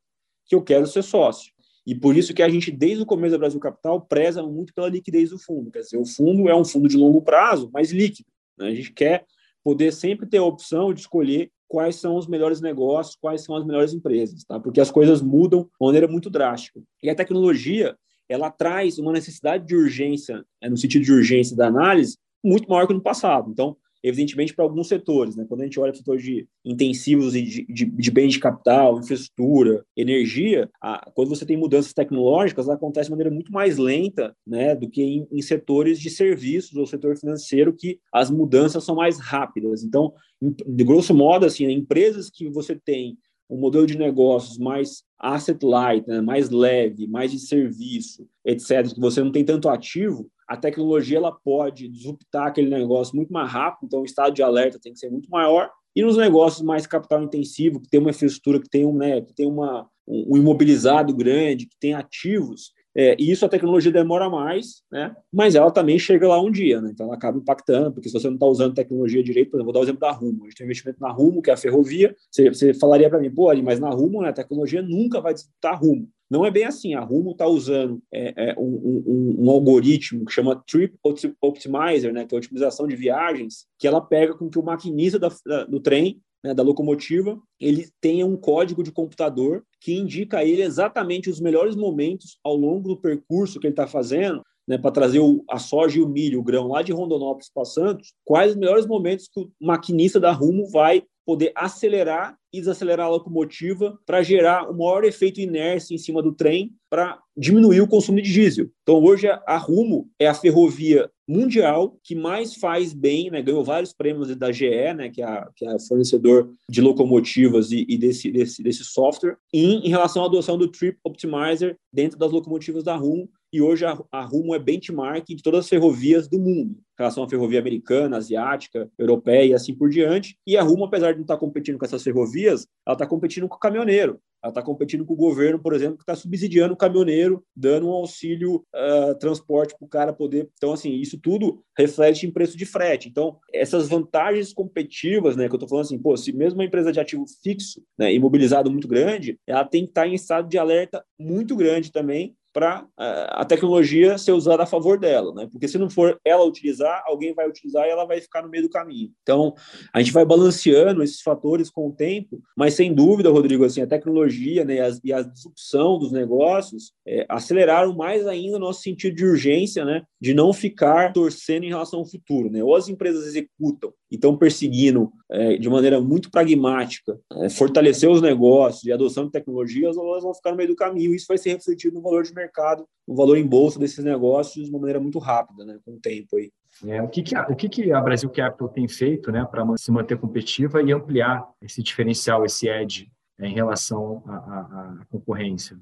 que eu quero ser sócio. E por isso que a gente, desde o começo do Brasil Capital, preza muito pela liquidez do fundo. Quer dizer, o fundo é um fundo de longo prazo, mas líquido. Né? A gente quer poder sempre ter a opção de escolher quais são os melhores negócios, quais são as melhores empresas, tá? Porque as coisas mudam de maneira muito drástica. E a tecnologia, ela traz uma necessidade de urgência, é, no sentido de urgência da análise, muito maior que no passado. Então, evidentemente, para alguns setores. Né? Quando a gente olha para setores de intensivos e de, de, de bens de capital, infraestrutura, energia, a, quando você tem mudanças tecnológicas, acontece de maneira muito mais lenta né, do que em, em setores de serviços ou setor financeiro, que as mudanças são mais rápidas. Então, de grosso modo, assim, empresas que você tem um modelo de negócios mais asset light, né, mais leve, mais de serviço, etc., que você não tem tanto ativo, a tecnologia ela pode disruptar aquele negócio muito mais rápido, então o estado de alerta tem que ser muito maior. E nos negócios mais capital intensivo, que tem uma infraestrutura, que tem um, né, que tem uma, um imobilizado grande, que tem ativos, é, e isso a tecnologia demora mais, né? Mas ela também chega lá um dia, né? Então ela acaba impactando, porque se você não está usando tecnologia direito, por exemplo, vou dar o exemplo da Rumo. A gente tem um investimento na Rumo, que é a ferrovia. Você, você falaria para mim, pô, ali, mas na Rumo, né, a tecnologia nunca vai disputar Rumo. Não é bem assim. A Rumo está usando é, é, um, um, um, algoritmo que chama Trip Optimizer, né, que é a otimização de viagens, que ela pega com que o maquinista da, da, do trem né, da locomotiva, ele tenha um código de computador que indica a ele exatamente os melhores momentos ao longo do percurso que ele está fazendo, né, para trazer o, a soja e o milho, o grão lá de Rondonópolis para Santos, quais os melhores momentos que o maquinista da Rumo vai poder acelerar e desacelerar a locomotiva para gerar o maior efeito inércia em cima do trem para diminuir o consumo de diesel. Então, hoje, a Rumo é a ferrovia mundial que mais faz bem, né, ganhou vários prêmios da GE, né, que é, a, que é fornecedor de locomotivas e, e desse, desse, desse software, em, em relação à adoção do Trip Optimizer dentro das locomotivas da Rumo, e hoje a, a Rumo é benchmark de todas as ferrovias do mundo, em relação à ferrovia americana, asiática, europeia e assim por diante. E a Rumo, apesar de não estar competindo com essas ferrovias, ela está competindo com o caminhoneiro. Ela está competindo com o governo, por exemplo, que está subsidiando o caminhoneiro, dando um auxílio uh, transporte para o cara poder. Então, assim, isso tudo reflete em preço de frete. Então, essas vantagens competitivas, né, que eu estou falando assim, pô, se mesmo uma empresa de ativo fixo, né, imobilizado muito grande, ela tem que estar em estado de alerta muito grande também para a tecnologia ser usada a favor dela, né? Porque se não for ela utilizar, alguém vai utilizar e ela vai ficar no meio do caminho. Então, a gente vai balanceando esses fatores com o tempo, mas sem dúvida, Rodrigo, assim, a tecnologia né, e, a, e a disrupção dos negócios é, aceleraram mais ainda o nosso sentido de urgência, né? De não ficar torcendo em relação ao futuro, né? Ou as empresas executam e estão perseguindo é, de maneira muito pragmática é, fortalecer os negócios e adoção de tecnologias, elas vão ficar no meio do caminho. Isso vai ser refletido no valor de mercado, no valor em bolsa desses negócios de uma maneira muito rápida, né, com o tempo aí. É, o que, que, a, o que, que a Brasil Capital tem feito né, para se manter competitiva e ampliar esse diferencial, esse edge, né, em relação à, à concorrência?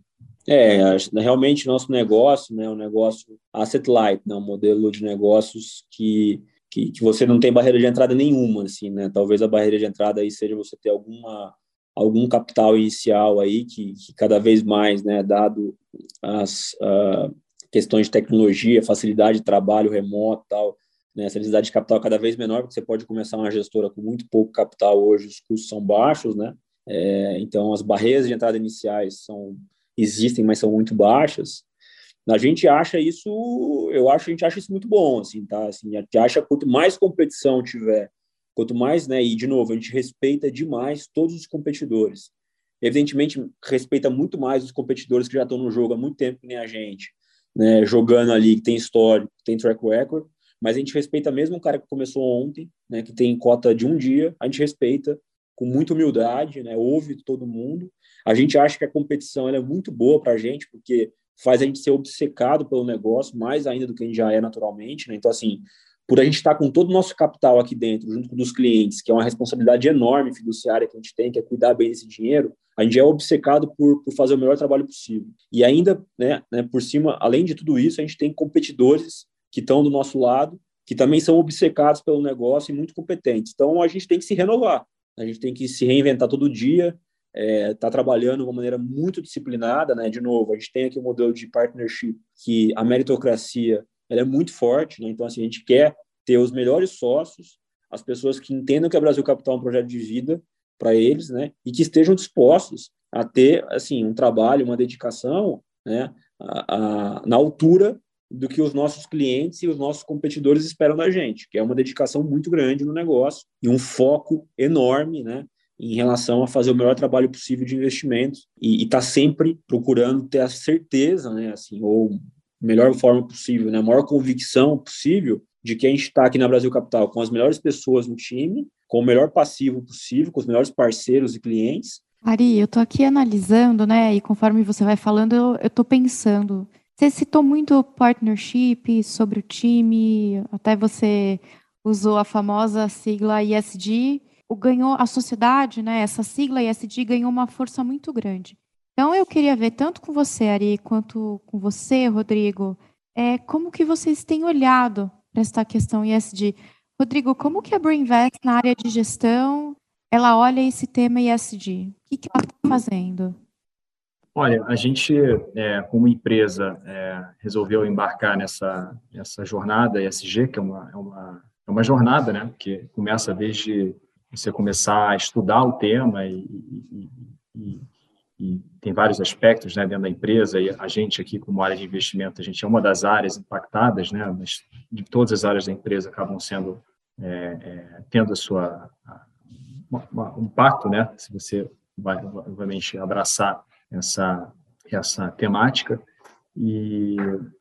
É, realmente nosso negócio, né, um negócio asset light, né, um modelo de negócios que que, que você não tem barreira de entrada nenhuma, assim, né? Talvez a barreira de entrada aí seja você ter alguma algum capital inicial aí que, que cada vez mais, né, dado as uh, questões de tecnologia, facilidade de trabalho remoto, tal, né, essa necessidade de capital cada vez menor, porque você pode começar uma gestora com muito pouco capital hoje, os custos são baixos, né? É, então as barreiras de entrada iniciais são existem, mas são muito baixas. A gente acha isso, eu acho, a gente acha isso muito bom, assim, tá? Assim, a gente acha quanto mais competição tiver, quanto mais, né? E de novo, a gente respeita demais todos os competidores. Evidentemente, respeita muito mais os competidores que já estão no jogo há muito tempo, que nem a gente, né? Jogando ali, que tem histórico, tem track record, mas a gente respeita mesmo o cara que começou ontem, né? Que tem cota de um dia, a gente respeita com muita humildade, né? Ouve todo mundo. A gente acha que a competição é muito boa para a gente, porque faz a gente ser obcecado pelo negócio, mais ainda do que a gente já é naturalmente, né? Então, assim, por a gente estar com todo o nosso capital aqui dentro, junto com os clientes, que é uma responsabilidade enorme fiduciária que a gente tem, que é cuidar bem desse dinheiro, a gente é obcecado por, por fazer o melhor trabalho possível. E ainda, né, né, por cima, além de tudo isso, a gente tem competidores que estão do nosso lado, que também são obcecados pelo negócio e muito competentes. Então, a gente tem que se renovar, a gente tem que se reinventar todo dia, está é, tá trabalhando de uma maneira muito disciplinada, né? De novo, a gente tem aqui um modelo de partnership que a meritocracia ela é muito forte, né? Então, assim, a gente quer ter os melhores sócios, as pessoas que entendam que a Brasil Capital é um projeto de vida para eles, né? E que estejam dispostos a ter, assim, um trabalho, uma dedicação, né? A, a, na altura do que os nossos clientes e os nossos competidores esperam da gente, que é uma dedicação muito grande no negócio e um foco enorme, né? Em relação a fazer o melhor trabalho possível de investimento e estar tá sempre procurando ter a certeza, né, assim, ou melhor forma possível, né, a maior convicção possível de que a gente está aqui na Brasil Capital com as melhores pessoas no time, com o melhor passivo possível, com os melhores parceiros e clientes. Ari, eu estou aqui analisando, né? E conforme você vai falando, eu estou pensando. Você citou muito partnership sobre o time, até você usou a famosa sigla ISD. O ganhou a sociedade, né? Essa sigla ISD ganhou uma força muito grande. Então eu queria ver tanto com você, Ari, quanto com você, Rodrigo, é, como que vocês têm olhado para essa questão ISD. Rodrigo, como que a Brainvest na área de gestão, ela olha esse tema ISD? O que, que ela está fazendo? Olha, a gente, é, como empresa, é, resolveu embarcar nessa, nessa jornada ESG, que é uma, é, uma, é uma jornada, né, que começa desde você começar a estudar o tema e, e, e, e tem vários aspectos né, dentro da empresa, e a gente aqui, como área de investimento, a gente é uma das áreas impactadas, né, mas de todas as áreas da empresa acabam sendo, é, é, tendo a sua, um impacto, né, se você vai, obviamente, abraçar essa, essa temática. E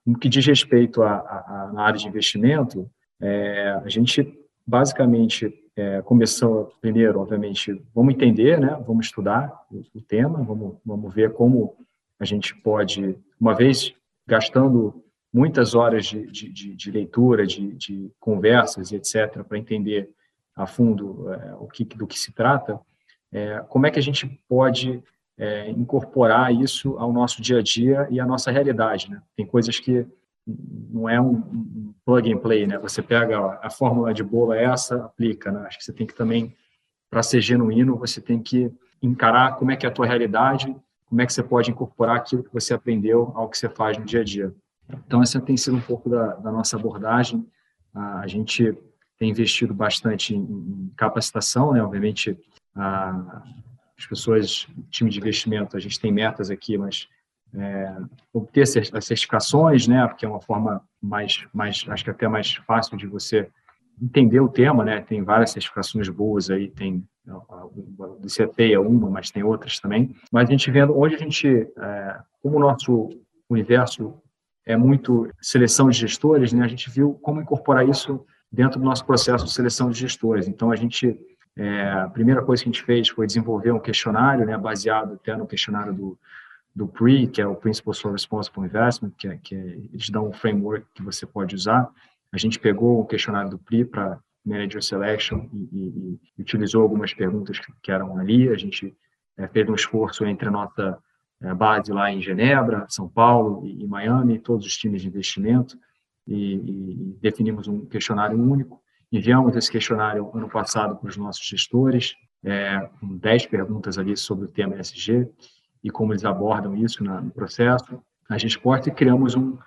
no que diz respeito à área de investimento, é, a gente basicamente é, começou primeiro, obviamente, vamos entender, né? Vamos estudar o, o, tema, vamos, vamos ver como a gente pode, uma vez gastando muitas horas de, de, de, leitura, de, de, conversas etc., para entender a fundo é, o que, do que se trata, é, como é que a gente pode é, incorporar isso ao nosso dia a dia e à nossa realidade. Né? Tem coisas que não é um, plug and play, né? Você pega ó, a fórmula de bolo é essa, aplica, né? Acho que você tem que também, para ser genuíno, você tem que encarar como é que é a tua realidade, como é que você pode incorporar aquilo que você aprendeu ao que você faz no dia a dia. Então, essa tem sido um pouco da, da nossa abordagem. A gente tem investido bastante em, em capacitação, né? Obviamente, a, as pessoas, time de investimento, a gente tem metas aqui, mas é, obter as certificações, né, porque é uma forma mais, mais, acho que até mais fácil de você entender o tema, né, tem várias certificações boas aí, tem do CEPEI é uma, mas tem outras também, mas a gente vendo onde a gente, é, como o nosso universo é muito seleção de gestores, né, a gente viu como incorporar isso dentro do nosso processo de seleção de gestores, então a gente é, a primeira coisa que a gente fez foi desenvolver um questionário, né, baseado até no questionário do do PRE, que é o Principles Responsible Investment, que, é, que é, eles dão um framework que você pode usar. A gente pegou o questionário do PRI para Manager Selection e, e, e, utilizou algumas perguntas que, que eram ali. A gente é, fez um esforço entre a nossa é, base lá em Genebra, São Paulo e, e Miami, todos os times de investimento, e, definimos um questionário único. Enviamos esse questionário ano passado para os nossos gestores, é, com 10 perguntas ali sobre o tema ESG, e como eles abordam isso no processo, a resposta e criamos um,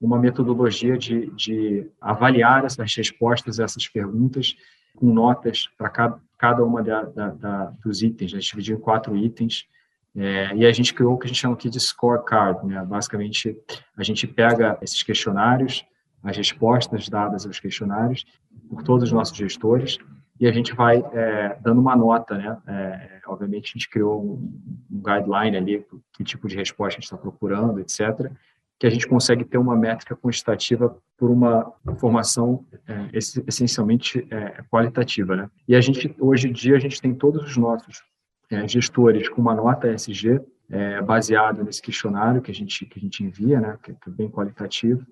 uma metodologia de, de avaliar essas respostas essas perguntas com notas para cada, cada uma da, da, da, dos itens. A gente dividiu em quatro itens é, e a gente criou o que a gente chama aqui de scorecard. Né? Basicamente, a gente pega esses questionários, as respostas dadas aos questionários por todos os nossos gestores e a gente vai é, dando uma nota, né? É, obviamente, a gente criou um, guideline ali, que tipo de resposta a gente está procurando, etc., que a gente consegue ter uma métrica quantitativa por uma formação é, essencialmente é, qualitativa, né? E a gente, hoje em dia, a gente tem todos os nossos é, gestores com uma nota ESG é, baseado nesse questionário que a gente, que a gente envia, né? Que é bem qualitativo.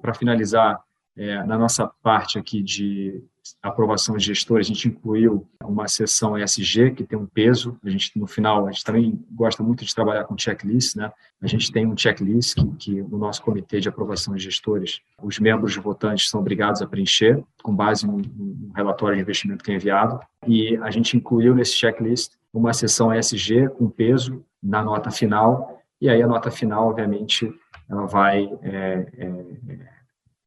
Para finalizar, na nossa parte aqui de aprovação de gestores, a gente incluiu uma seção ESG que tem um peso. A gente no final a gente também gosta muito de trabalhar com checklist, né? A gente tem um checklist que, que no nosso comitê de aprovação de gestores os membros votantes são obrigados a preencher com base no, no relatório de investimento que é enviado e a gente incluiu nesse checklist uma seção ESG com peso na nota final e aí a nota final obviamente ela vai é, é,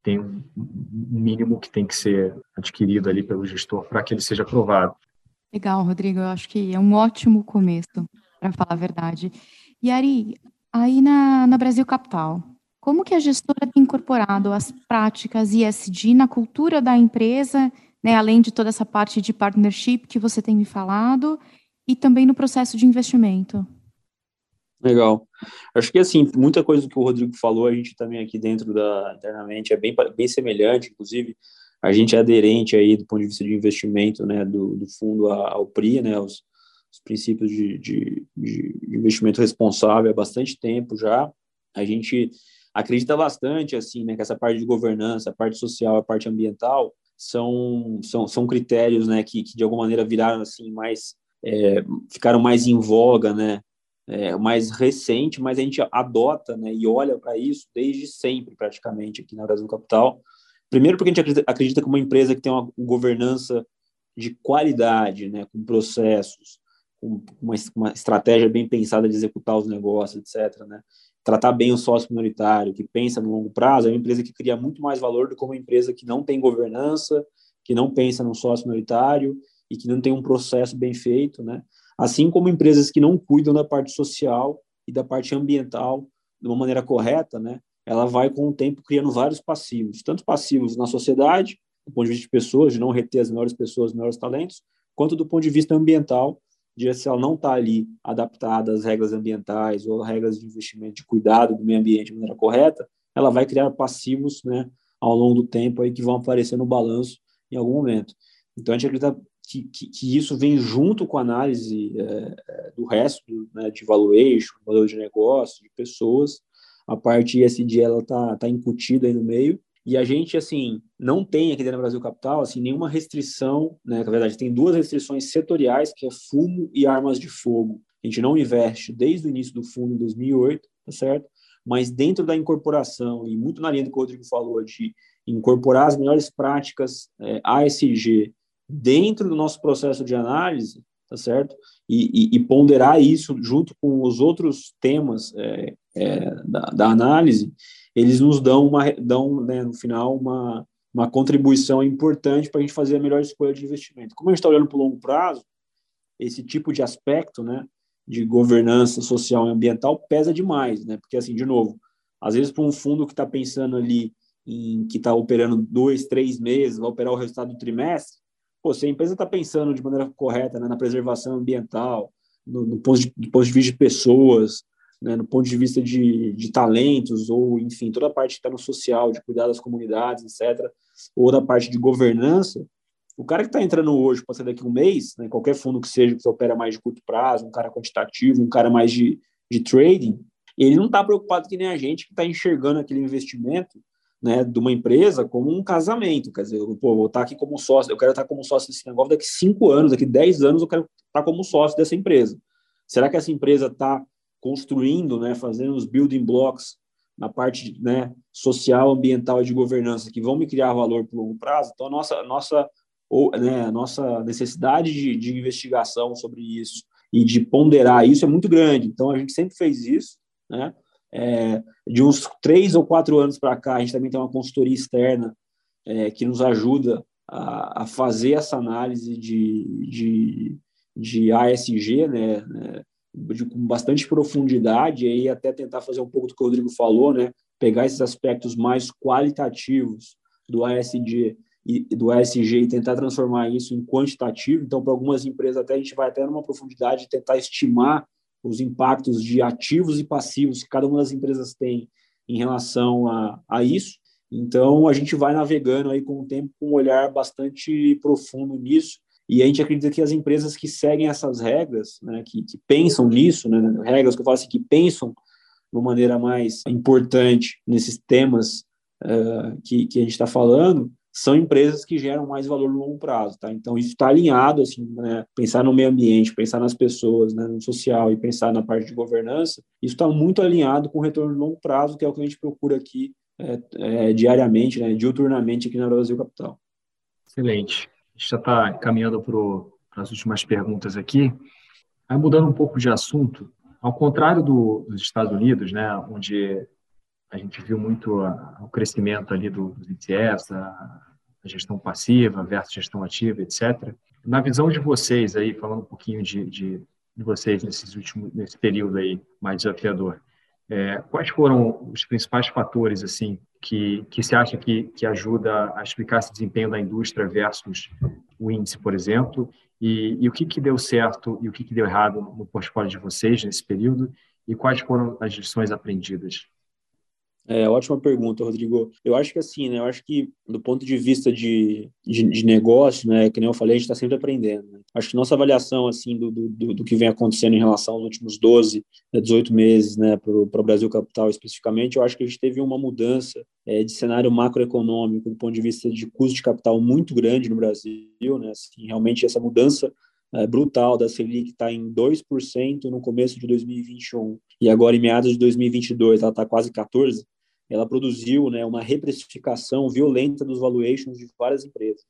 tem um mínimo que tem que ser adquirido ali pelo gestor para que ele seja aprovado. Legal, Rodrigo. Eu acho que é um ótimo começo, para falar a verdade. E Ari, aí na, na Brasil Capital, como que a gestora tem incorporado as práticas ISD na cultura da empresa, né, além de toda essa parte de partnership que você tem me falado, e também no processo de investimento? Legal. Acho que assim, muita coisa que o Rodrigo falou, a gente também aqui dentro da internamente é bem, bem semelhante, inclusive a gente é aderente aí do ponto de vista de investimento, né, do, do fundo ao PRI, né, os, os princípios de, de, de, investimento responsável há bastante tempo já. A gente acredita bastante, assim, né, que essa parte de governança, a parte social, a parte ambiental são, são, são critérios, né, que, que de alguma maneira viraram, assim, mais, é, ficaram mais em voga, né, é, mais recente, mas a gente adota, né, e olha para isso desde sempre, praticamente, aqui na Brasil Capital. Primeiro porque a gente acredita, que uma empresa que tem uma governança de qualidade, né, com processos, com uma, uma estratégia bem pensada de executar os negócios, etc., né, tratar bem o sócio minoritário, que pensa no longo prazo, é uma empresa que cria muito mais valor do que uma empresa que não tem governança, que não pensa no sócio minoritário e que não tem um processo bem feito, né? Assim como empresas que não cuidam da parte social e da parte ambiental de uma maneira correta, né? Ela vai com o tempo criando vários passivos, tanto passivos na sociedade, do ponto de vista de pessoas, de não reter as melhores pessoas, os melhores talentos, quanto do ponto de vista ambiental, de se ela não está ali adaptada às regras ambientais ou regras de investimento, de cuidado do meio ambiente de maneira correta, ela vai criar passivos, né, ao longo do tempo aí que vão aparecer no balanço em algum momento. Então a gente acredita que, que, que isso vem junto com a análise é, é do resto, né, de valuation, valor de negócio, de pessoas. A parte ESG ela está tá incutida aí no meio e a gente, assim, não tem aqui dentro do Brasil Capital, assim, nenhuma restrição, né? Na verdade, tem duas restrições setoriais, que é fumo e armas de fogo. A gente não investe desde o início do fundo, em 2008, tá certo? Mas dentro da incorporação, e muito na linha do que o Rodrigo falou, de incorporar as melhores práticas é, ASG dentro do nosso processo de análise, tá certo? E, e, e ponderar isso junto com os outros temas é, é, da, da análise, eles nos dão, uma, dão né, no final uma, uma contribuição importante para a gente fazer a melhor escolha de investimento. Como a gente está olhando para o longo prazo, esse tipo de aspecto né, de governança social e ambiental pesa demais, né? porque, assim, de novo, às vezes para um fundo que está pensando ali em que está operando dois, três meses, vai operar o resultado do trimestre, pô, se a empresa está pensando de maneira correta né, na preservação ambiental, no, no ponto, de, ponto de vista de pessoas, né, no ponto de vista de, de talentos, ou, enfim, toda a parte que está no social, de cuidar das comunidades, etc., ou da parte de governança, o cara que está entrando hoje, pode ser daqui a um mês, né, qualquer fundo que seja, que opera mais de curto prazo, um cara quantitativo, um cara mais de, de trading, ele não está preocupado que nem a gente que está enxergando aquele investimento né, de uma empresa como um casamento. Quer dizer, pô, vou estar tá aqui como sócio, eu quero estar tá como sócio desse negócio daqui cinco anos, daqui dez anos eu quero estar tá como sócio dessa empresa. Será que essa empresa está construindo, né, fazendo os building blocks na parte né, social, ambiental e de governança que vão me criar valor para longo prazo. Então, a nossa, nossa, ou, né, nossa necessidade de, de investigação sobre isso e de ponderar isso é muito grande. Então, a gente sempre fez isso. Né? É, de uns três ou quatro anos para cá, a gente também tem uma consultoria externa é, que nos ajuda a, a, fazer essa análise de, de, de ASG, né, né de, com bastante profundidade, e aí até tentar fazer um pouco do que o Rodrigo falou, né? pegar esses aspectos mais qualitativos do ASG e do ASG e tentar transformar isso em quantitativo. Então, para algumas empresas, até a gente vai até numa profundidade de tentar estimar os impactos de ativos e passivos que cada uma das empresas tem em relação a, a isso. Então, a gente vai navegando aí com o tempo com um olhar bastante profundo nisso e a gente acredita que as empresas que seguem essas regras, né, que, que pensam nisso, né, regras que eu falo assim, que pensam de uma maneira mais importante nesses temas uh, que, que a gente está falando, são empresas que geram mais valor no longo prazo, tá? Então isso está alinhado, assim, né? Pensar no meio ambiente, pensar nas pessoas, né? no social e pensar na parte de governança, isso está muito alinhado com o retorno de longo prazo, que é o que a gente procura aqui é, é, diariamente, né? diuturnamente aqui na Brasil Capital. Excelente a gente já está caminhando para as últimas perguntas aqui. Aí, mudando um pouco de assunto, ao contrário do, dos Estados Unidos, né, onde a gente viu muito a, o crescimento ali do, dos ETFs, a, a, gestão passiva versus gestão ativa, etc. Na visão de vocês aí, falando um pouquinho de, de, de vocês nesses últimos, nesse período aí mais desafiador, é, quais foram os principais fatores assim que, que você acha que, que ajuda a explicar esse desempenho da indústria versus o índice, por exemplo? E, e o que, que deu certo e o que, que deu errado no portfólio de vocês nesse período? E quais foram as lições aprendidas? É, ótima pergunta, Rodrigo. Eu acho que assim, né? Eu acho que do ponto de vista de, de, de negócio, né? Que nem eu falei, a gente está sempre aprendendo. Né? Acho que nossa avaliação, assim, do, do, do que vem acontecendo em relação aos últimos 12, 18 né, meses, né? Para o Brasil Capital especificamente, eu acho que a gente teve uma mudança é, de cenário macroeconômico do ponto de vista de custo de capital muito grande no Brasil, né? Assim, realmente essa mudança é, brutal da Selic está em 2% no começo de 2021 e agora em meados de 2022 ela está quase 14%, ela produziu né, uma reprecificação violenta dos valuations de várias empresas.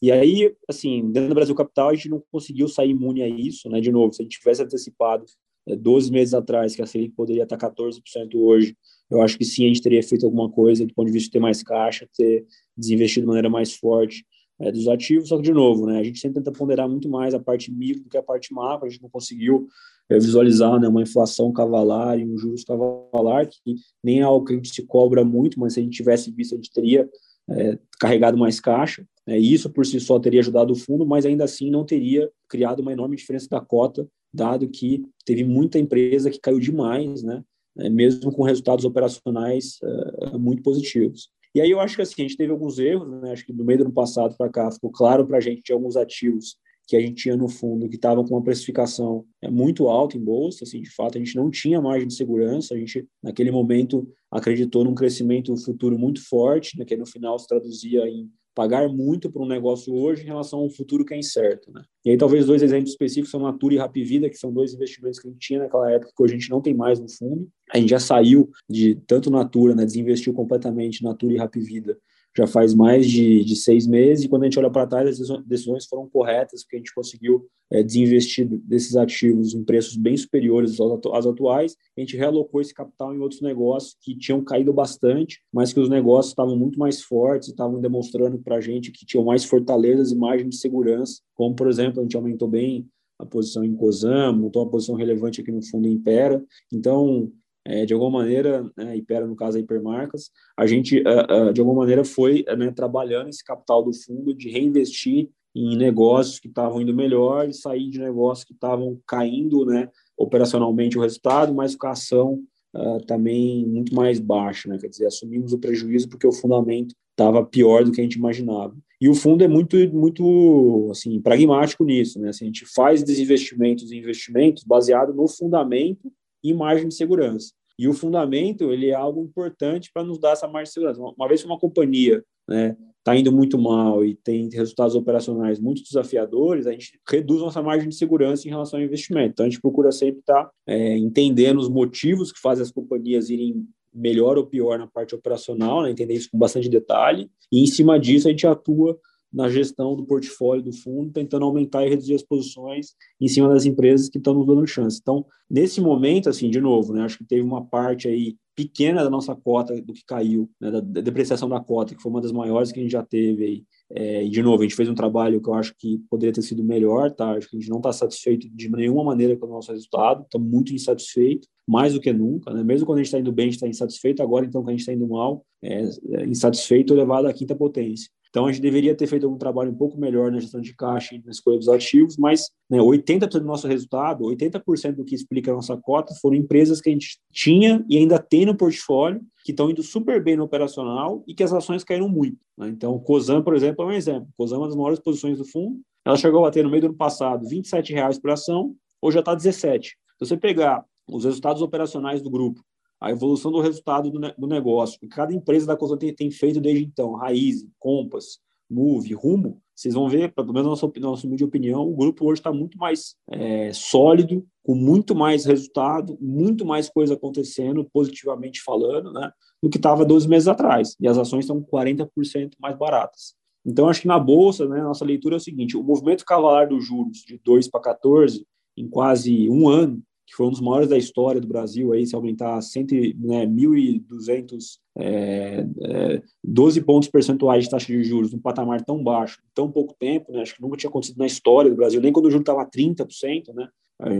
E aí, assim, dentro do Brasil Capital, a gente não conseguiu sair imune a isso, né? De novo, se a gente tivesse antecipado é, 12 meses atrás que a Selic poderia estar 14% hoje, eu acho que sim, a gente teria feito alguma coisa do ponto de vista de ter mais caixa, ter desinvestido de maneira mais forte é, dos ativos, só que, de novo, né, a gente sempre tenta ponderar muito mais a parte micro do que a parte macro, a gente não conseguiu é, visualizar né, uma inflação cavalar e um juros cavalar, que nem é algo que a gente se cobra muito, mas se a gente tivesse visto, a gente teria é, carregado mais caixa, e isso por si só teria ajudado o fundo, mas ainda assim não teria criado uma enorme diferença da cota, dado que teve muita empresa que caiu demais, né, é, mesmo com resultados operacionais é, muito positivos. E aí eu acho que assim, a gente teve alguns erros, né? acho que do meio do ano passado para cá ficou claro para a gente de alguns ativos que a gente tinha no fundo que estavam com uma precificação é, muito alta em bolsa, assim, de fato a gente não tinha margem de segurança, a gente naquele momento acreditou num crescimento futuro muito forte, né, que no final se traduzia em pagar muito para um negócio hoje em relação a um futuro que é incerto, né? E aí talvez dois exemplos específicos são Natura e Rapvida, que são dois investimentos que a gente tinha naquela época que hoje a gente não tem mais no fundo. A gente já saiu de tanto Natura, né, desinvestiu completamente Natura e Rapvida já faz mais de, de seis meses, e quando a gente olha para trás, as decisões foram corretas, porque a gente conseguiu é, desinvestir desses ativos em preços bem superiores aos atuais, a gente realocou esse capital em outros negócios que tinham caído bastante, mas que os negócios estavam muito mais fortes, estavam demonstrando para a gente que tinham mais fortalezas e margem de segurança, como, por exemplo, a gente aumentou bem a posição em Cosam, montou uma posição relevante aqui no fundo Impera, então é, de alguma maneira, né, Ipera no caso a hipermarcas, a gente uh, uh, de alguma maneira foi né, trabalhando esse capital do fundo de reinvestir em negócios que estavam indo melhor e sair de negócios que estavam caindo, né, operacionalmente o resultado, mas com a ação uh, também muito mais baixa, né, quer dizer, assumimos o prejuízo porque o fundamento estava pior do que a gente imaginava. E o fundo é muito, muito assim, pragmático nisso, né? Assim, a gente faz desinvestimentos e investimentos baseado no fundamento e margem de segurança. E o fundamento ele é algo importante para nos dar essa margem de segurança. Uma vez que uma companhia né, está indo muito mal e tem resultados operacionais muito desafiadores, a gente reduz nossa margem de segurança em relação ao investimento. Então, a gente procura sempre estar tá, é, entendendo os motivos que fazem as companhias irem melhor ou pior na parte operacional, né, entender isso com bastante detalhe, e em cima disso a gente atua na gestão do portfólio do fundo, tentando aumentar e reduzir as posições em cima das empresas que estão nos dando chance. Então, nesse momento, assim, de novo, né, acho que teve uma parte aí pequena da nossa cota do que caiu, né, da depreciação da cota, que foi uma das maiores que a gente já teve aí. É, e, de novo, a gente fez um trabalho que eu acho que poderia ter sido melhor, tá? Acho que a gente não está satisfeito de nenhuma maneira com o nosso resultado, está muito insatisfeito, mais do que nunca, né? Mesmo quando a gente está indo bem, a gente está insatisfeito, agora, então, quando a gente está indo mal, é, é insatisfeito elevado à quinta potência. Então, a gente deveria ter feito algum trabalho um pouco melhor na gestão de caixa e na escolha dos ativos, mas né, 80% do nosso resultado, 80% do que explica a nossa cota foram empresas que a gente tinha e ainda tem no portfólio, que estão indo super bem no operacional e que as ações caíram muito. Né? Então, Cosan, por exemplo, é um exemplo. Cosan é uma das maiores posições do fundo. Ela chegou a ter no meio do ano passado R$ 27,00 por ação, hoje já está 17. Se você pegar os resultados operacionais do grupo a evolução do resultado do, ne do negócio, que cada empresa da Cosan tem, tem, feito desde então, Raiz, Compass, Move, Rumo, vocês vão ver, pelo menos na nossa, na nossa humilde opinião, o grupo hoje está muito mais é, sólido, com muito mais resultado, muito mais coisa acontecendo, positivamente falando, né, do que estava 12 meses atrás. E as ações estão 40% mais baratas. Então, acho que na Bolsa, né, nossa leitura é o seguinte, o movimento cavalar dos juros de 2 para 14, em quase um ano, que foi um dos maiores da história do Brasil, aí, se aumentar 100, né, 1.200, é, é, 12 pontos percentuais de taxa de juros num patamar tão baixo, tão pouco tempo, né, acho que nunca tinha acontecido na história do Brasil, nem quando o juro estava 30%, né,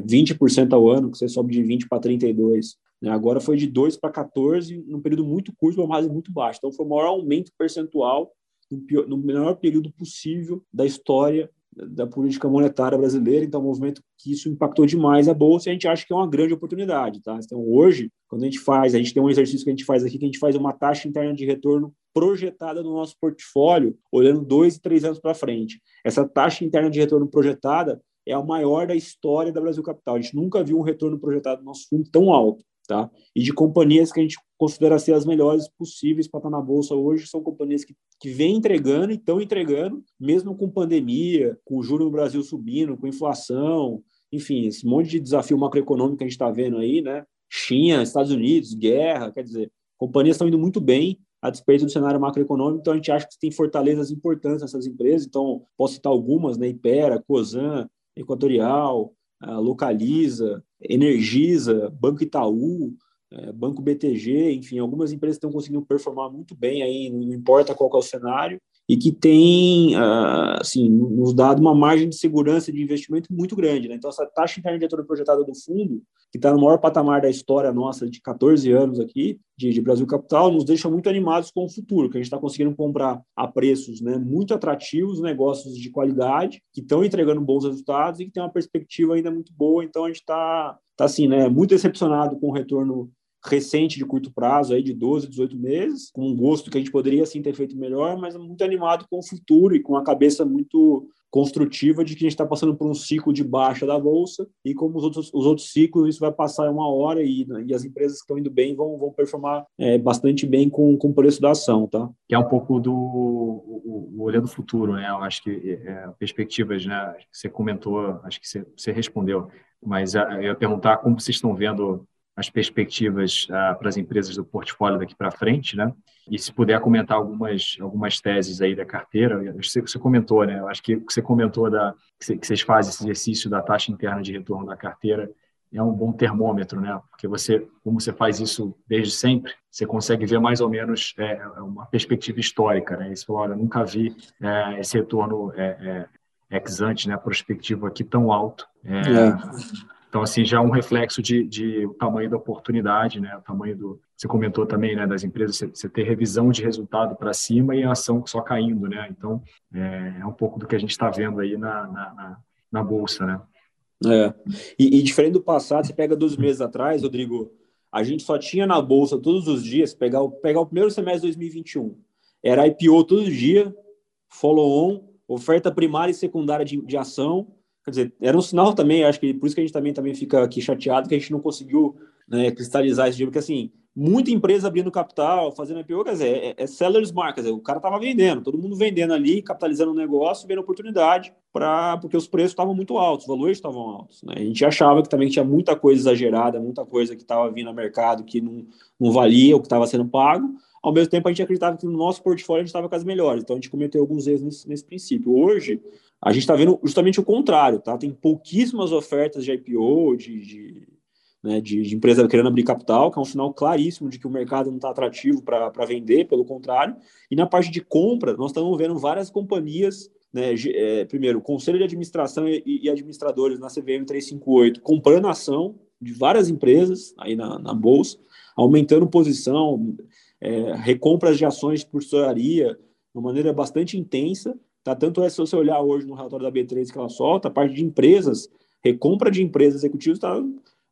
20% ao ano, que você sobe de 20 para 32%. Né, agora foi de 2 para 14, num período muito curto, uma margem muito baixa. Então, foi o maior aumento percentual no, pior, no menor período possível da história da política monetária brasileira, então é um movimento que isso impactou demais a bolsa e a gente acha que é uma grande oportunidade, tá? Então hoje, quando a gente faz, a gente tem um exercício que a gente faz aqui, que a gente faz uma taxa interna de retorno projetada no nosso portfólio, olhando dois e três anos para frente. Essa taxa interna de retorno projetada é a maior da história da Brasil Capital. A gente nunca viu um retorno projetado no nosso fundo tão alto, tá? E de companhias que a gente considera ser as melhores possíveis para estar na bolsa hoje, são companhias que, que vêm entregando e estão entregando, mesmo com pandemia, com o juro no Brasil subindo, com inflação, enfim, esse monte de desafio macroeconômico que a gente está vendo aí, né? China, Estados Unidos, guerra, quer dizer, companhias estão indo muito bem a despeito do cenário macroeconômico, então a gente acha que tem fortalezas importantes nessas empresas, então posso citar algumas, né? Ipera, Cosan, Equatorial, Localiza, Energisa, Banco Itaú, é, Banco BTG, enfim, algumas empresas estão conseguindo performar muito bem aí, não importa qual é o cenário, e que tem, uh, assim, nos dado uma margem de segurança de investimento muito grande. Né? Então, essa taxa interna de retorno projetada do fundo, que está no maior patamar da história nossa de 14 anos aqui, de, de, Brasil Capital, nos deixa muito animados com o futuro, que a gente está conseguindo comprar a preços né, muito atrativos, negócios de qualidade, que estão entregando bons resultados e que tem uma perspectiva ainda muito boa. Então, a gente está, tá, assim, né, muito decepcionado com o retorno recente de curto prazo, aí de 12, 18 meses, com um gosto que a gente poderia sim ter feito melhor, mas muito animado com o futuro e com a cabeça muito construtiva de que a gente está passando por um ciclo de baixa da bolsa e como os outros, os outros ciclos isso vai passar uma hora e, e as empresas que estão indo bem vão, vão performar é, bastante bem com, com o preço da ação, tá? Que é um pouco do o, o olhando o futuro, né? Eu acho que é, perspectivas, né? Você comentou, acho que você, você respondeu, mas é, eu ia perguntar como vocês estão vendo as perspectivas uh, para as empresas do portfólio daqui para frente, né? E se puder comentar algumas algumas teses aí da carteira, que você comentou, né? Eu acho que você comentou da que vocês fazem esse exercício da taxa interna de retorno da carteira é um bom termômetro, né? Porque você, como você faz isso desde sempre, você consegue ver mais ou menos é, é uma perspectiva histórica, né? Isso, olha, nunca vi é, esse retorno é, é, ex ante, né? Prospectivo aqui tão alto. É, é. Então, assim, já é um reflexo de, de o tamanho da oportunidade, né? O tamanho do. Você comentou também, né? Das empresas, você, você ter revisão de resultado para cima e a ação só caindo, né? Então, é, é um pouco do que a gente está vendo aí na, na, na, na, bolsa, né? É. E, e, diferente do passado, você pega dois meses atrás, Rodrigo, a gente só tinha na bolsa todos os dias, pegar o, pegar o primeiro semestre de 2021, era IPO todo dia, follow-on, oferta primária e secundária de, de ação Quer dizer, era um sinal também, acho que por isso que a gente também, também fica aqui chateado que a gente não conseguiu né, cristalizar esse dia, porque assim, muita empresa abrindo capital, fazendo IPO, quer dizer, é, é sellers market, o cara estava vendendo, todo mundo vendendo ali, capitalizando o negócio, vendo oportunidade, pra, porque os preços estavam muito altos, os valores estavam altos. Né? A gente achava que também tinha muita coisa exagerada, muita coisa que estava vindo ao mercado que não, não valia o que estava sendo pago, ao mesmo tempo a gente acreditava que no nosso portfólio a gente estava com as melhores, então a gente cometeu alguns erros nesse, nesse princípio. Hoje, a gente está vendo justamente o contrário, tá? Tem pouquíssimas ofertas de IPO, de, de, né, de, de empresa querendo abrir capital, que é um sinal claríssimo de que o mercado não está atrativo para vender, pelo contrário. E na parte de compra, nós estamos vendo várias companhias né, é, primeiro, conselho de administração e, e, administradores na CVM 358 comprando ação de várias empresas aí na, na bolsa, aumentando posição, é, recompras de ações por tesouraria de uma maneira bastante intensa, Tá? Tanto é se você olhar hoje no relatório da B3 que ela solta, a parte de empresas, recompra de empresas executivas está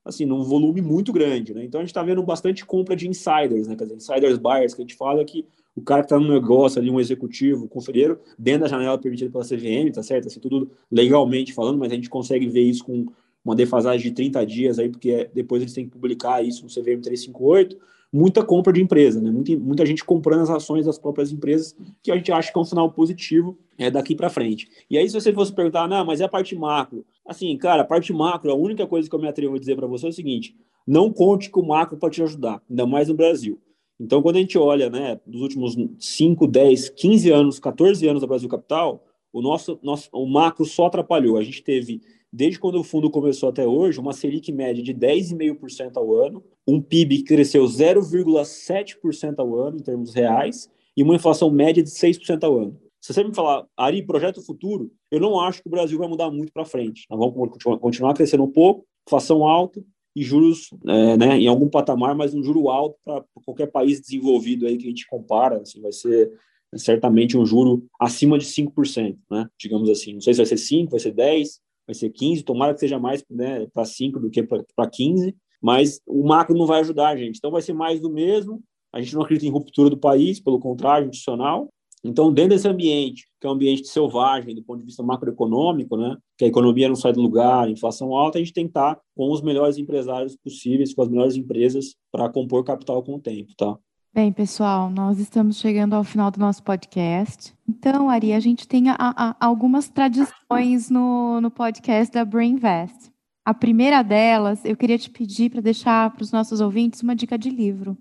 assim, num volume muito grande. Né? Então a gente está vendo bastante compra de insiders, né? Quer dizer, insiders buyers, que a gente fala que o cara que está no negócio ali, um executivo, um dentro da janela permitida pela CVM, tá certo? Assim, tudo legalmente falando, mas a gente consegue ver isso com uma defasagem de 30 dias aí, porque depois eles têm que publicar isso no CVM 358 muita compra de empresa, né? Muita, muita gente comprando as ações das próprias empresas, que a gente acha que é um sinal positivo é, daqui para frente. E aí, se você fosse perguntar, não, mas é a parte macro? Assim, cara, a parte macro, a única coisa que eu me atrevo a dizer para você é o seguinte: não conte com o macro para te ajudar, ainda mais no Brasil. Então, quando a gente olha, né, dos últimos 5, 10, 15 anos, 14 anos da Brasil Capital, o nosso, nosso o macro só atrapalhou. A gente teve desde quando o fundo começou até hoje, uma Selic média de 10,5% ao ano, um PIB que cresceu 0,7% ao ano em termos reais e uma inflação média de 6% ao ano. Se você me falar, Ari, projeto futuro, eu não acho que o Brasil vai mudar muito para frente. Nós vamos continuar crescendo um pouco, inflação alta e juros é, né, em algum patamar, mas um juro alto para qualquer país desenvolvido aí que a gente compara, assim, vai ser certamente um juro acima de 5%, né? Digamos assim. Não sei se vai ser 5, vai ser 10, vai ser 15, tomara que seja mais né, para 5 do que para 15, mas o macro não vai ajudar a gente. Então vai ser mais do mesmo. A gente não acredita em ruptura do país, pelo contrário, adicional. Então, dentro desse ambiente, que é um ambiente selvagem do ponto de vista macroeconômico, né, que a economia não sai do lugar, inflação alta, a gente tem que estar com os melhores empresários possíveis, com as melhores empresas para compor capital com o tempo, tá? Bem, pessoal, nós estamos chegando ao final do nosso podcast. Então, Ari, a gente tem a, a, algumas tradições no, no podcast da Brainvest. A primeira delas, eu queria te pedir para deixar para os nossos ouvintes uma dica de livro.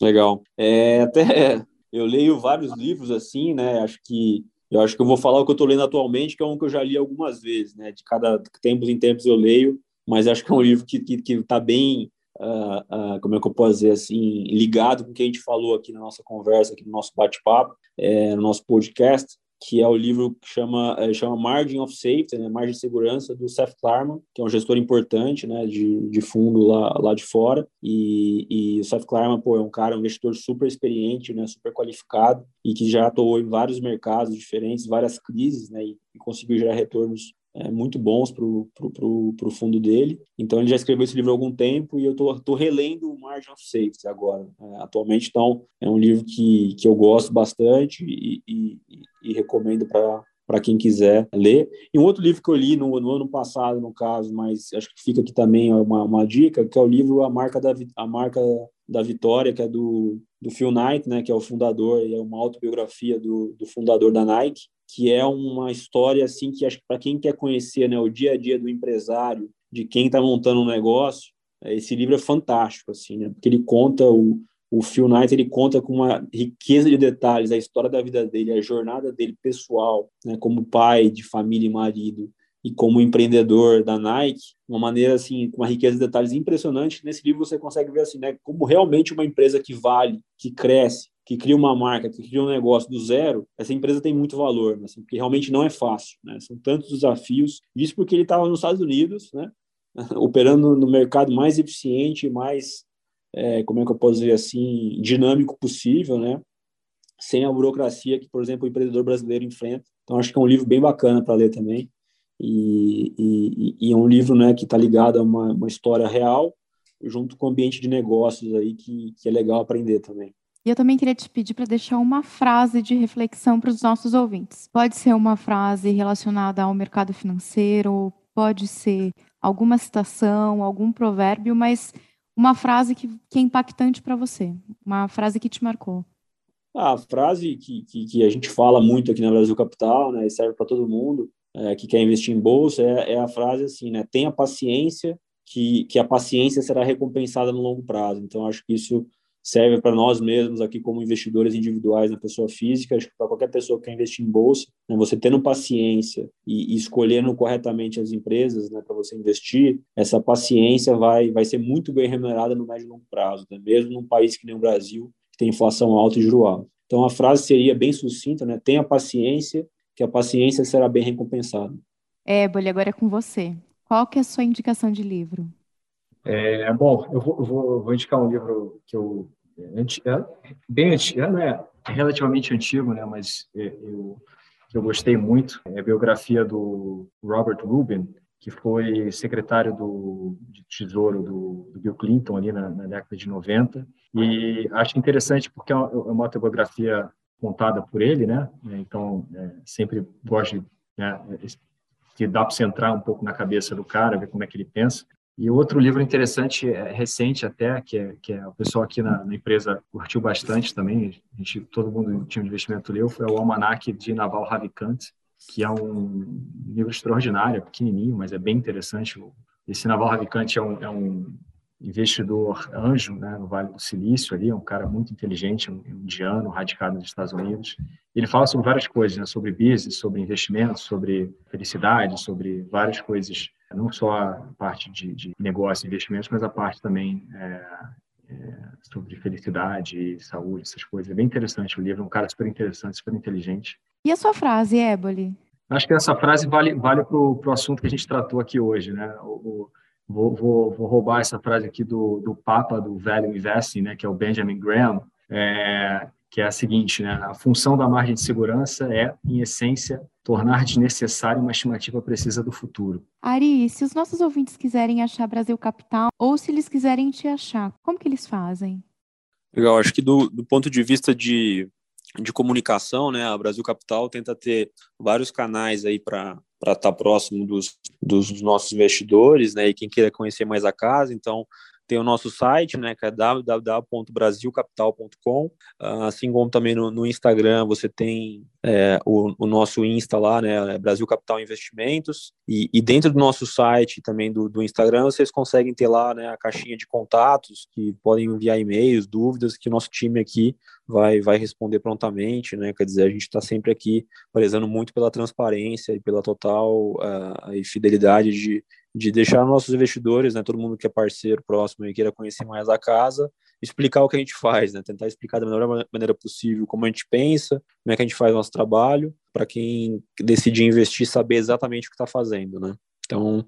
Legal. É, até eu leio vários livros assim, né? Acho que eu acho que eu vou falar o que eu estou lendo atualmente, que é um que eu já li algumas vezes, né? De cada tempos em tempos eu leio, mas acho que é um livro que está tá bem uh, como é que eu posso dizer assim, ligado com o que a gente falou aqui na nossa conversa, aqui no nosso bate-papo, é, no nosso podcast, que é o livro que chama, é, chama Margin of Safety, né, Margem de Segurança, do Seth Klarman, que é um gestor importante né, de, de fundo lá, lá de fora. E, e o Seth Klarman pô, é um cara, um investidor super experiente, né, super qualificado e que já atuou em vários mercados diferentes, várias crises, né, e, e conseguiu gerar retornos é, muito bons para o fundo dele. Então, ele já escreveu esse livro há algum tempo e eu estou relendo o Margin of Safety agora, é, atualmente. Então, é um livro que, que eu gosto bastante e, e, e recomendo para para quem quiser ler. E um outro livro que eu li no, no, ano passado, no caso, mas acho que fica aqui também uma, uma dica, que é o livro A Marca da, a Marca da Vitória, que é do, do Phil Knight, né, que é o fundador, e é uma autobiografia do, do fundador da Nike que é uma história assim que acho que para quem quer conhecer né, o dia a dia do empresário, de quem está montando um negócio, é, esse livro é fantástico assim, né? Porque ele conta o o Phil Knight ele conta com uma riqueza de detalhes a história da vida dele, a jornada dele pessoal, né, como pai de família e marido e como empreendedor da Nike, uma maneira assim, com uma riqueza de detalhes impressionante. Nesse livro você consegue ver assim, né, como realmente uma empresa que vale, que cresce, que cria uma marca, que cria um negócio do zero, essa empresa tem muito valor, né? assim, porque realmente não é fácil. Né? São tantos desafios. Isso porque ele estava nos Estados Unidos, né? operando no mercado mais eficiente, mais, é, como é que eu posso dizer assim, dinâmico possível, né? sem a burocracia que, por exemplo, o empreendedor brasileiro enfrenta. Então, acho que é um livro bem bacana para ler também. E, e, e, é um livro né, que está ligado a uma, uma história real, junto com o ambiente de negócios aí, que, que é legal aprender também. E eu também queria te pedir para deixar uma frase de reflexão para os nossos ouvintes. Pode ser uma frase relacionada ao mercado financeiro, pode ser alguma citação, algum provérbio, mas uma frase que, que é impactante para você, uma frase que te marcou. a frase que, que, que, a gente fala muito aqui na Brasil Capital, né, e serve para todo mundo é, que quer investir em bolsa, é, é, a frase assim, né, tenha paciência, que, que a paciência será recompensada no longo prazo. Então, acho que isso serve para nós mesmos aqui como investidores individuais na pessoa física, acho que para qualquer pessoa que quer investir em bolsa, né, você tendo paciência e, e, escolhendo corretamente as empresas né, para você investir, essa paciência vai, vai ser muito bem remunerada no médio e longo prazo, né, mesmo num país que nem o Brasil, que tem inflação alta e juro alto. Então a frase seria bem sucinta, né, tenha paciência, que a paciência será bem recompensada. É, Bolha, agora é com você. Qual que é a sua indicação de livro? É, bom, eu vou, vou, vou indicar um livro que eu é bem antigo, não é relativamente antigo, né? Mas é, eu eu gostei muito é a biografia do Robert Rubin, que foi secretário do de Tesouro do, do Bill Clinton ali na, na, década de 90 e acho interessante porque é uma, é autobiografia contada por ele, né? Então é, sempre gosto de né, que dá para você entrar um pouco na cabeça do cara, ver como é que ele pensa. E outro livro interessante, é, recente até, que é, que é o pessoal aqui na, na, empresa curtiu bastante também, a gente, todo mundo tinha um investimento leu, foi o Almanac de Naval Ravikant, que é um livro extraordinário, pequenininho, mas é bem interessante. Esse Naval Ravikant é um, é um investidor anjo né, no Vale do Silício, ali, é um cara muito inteligente, um indiano, radicado nos Estados Unidos. Ele fala sobre várias coisas, né, sobre business, sobre investimentos, sobre felicidade, sobre várias coisas, não só a parte de, de negócio e investimentos, mas a parte também é, é, sobre felicidade, saúde, essas coisas. É bem interessante o livro, é um cara super interessante, super inteligente. E a sua frase, Éboli? Acho que essa frase vale, vale para o assunto que a gente tratou aqui hoje, né? O, o, Vou, vou, vou, roubar essa frase aqui do, do Papa do Value Investing, né, que é o Benjamin Graham. É, que é a seguinte, né? A função da margem de segurança é, em essência, tornar desnecessário uma estimativa precisa do futuro. Ari, se os nossos ouvintes quiserem achar Brasil Capital ou se eles quiserem te achar, como que eles fazem? Legal, acho que do, do ponto de vista de, de comunicação, né, a Brasil Capital tenta ter vários canais aí para estar tá próximo dos, dos nossos investidores, né, e quem queira conhecer mais a casa, então tem o nosso site, né, que é www.brasilcapital.com, ah, assim como também no, no Instagram você tem é, o, o, nosso Insta lá, né, é Brasil Capital Investimentos, e, e dentro do nosso site também do, do, Instagram vocês conseguem ter lá, né, a caixinha de contatos, que podem enviar e-mails, dúvidas, que o nosso time aqui vai, vai responder prontamente, né, quer dizer, a gente está sempre aqui prezando muito pela transparência e pela total uh, fidelidade de, de deixar nossos investidores, né, todo mundo que é parceiro próximo e queira conhecer mais a casa, explicar o que a gente faz, né, tentar explicar da melhor maneira possível como a gente pensa, como é que a gente faz nosso trabalho, para quem decide investir saber exatamente o que está fazendo, né. Então,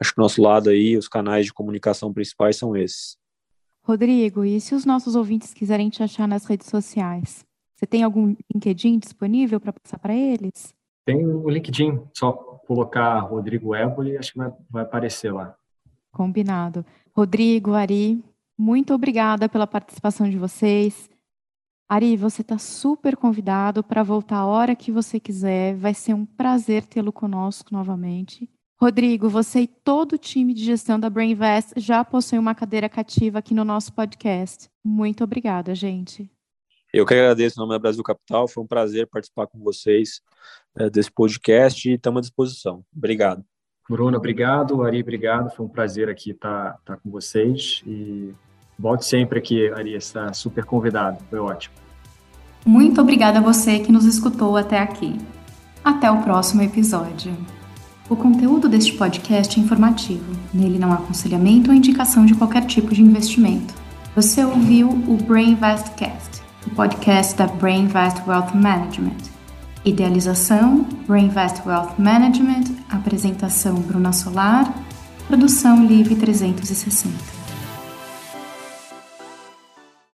acho que o nosso lado aí, os canais de comunicação principais são esses. Rodrigo, e se os nossos ouvintes quiserem te achar nas redes sociais? Você tem algum LinkedIn disponível para passar para eles? Tem o LinkedIn, só colocar Rodrigo Éboli, acho que vai, vai aparecer lá. Combinado. Rodrigo, Ari, muito obrigada pela participação de vocês. Ari, você está super convidado para voltar a hora que você quiser. Vai ser um prazer tê-lo conosco novamente. Rodrigo, você e todo o time de gestão da Brainvest já possuem uma cadeira cativa aqui no nosso podcast. Muito obrigada, gente. Eu que agradeço em nome da Brasil Capital, foi um prazer participar com vocês é, desse podcast e estamos à disposição. Obrigado. Bruno, obrigado. Ari, obrigado. Foi um prazer aqui estar, estar com vocês e volte sempre aqui, Ari, está super convidado. Foi ótimo. Muito obrigada a você que nos escutou até aqui. Até o próximo episódio. O conteúdo deste podcast é informativo. Nele não há aconselhamento ou indicação de qualquer tipo de investimento. Você ouviu o Brain Cast o podcast da Brainvest Wealth Management. Idealização, Brainvest Wealth Management, apresentação Bruna Solar, produção Live 360.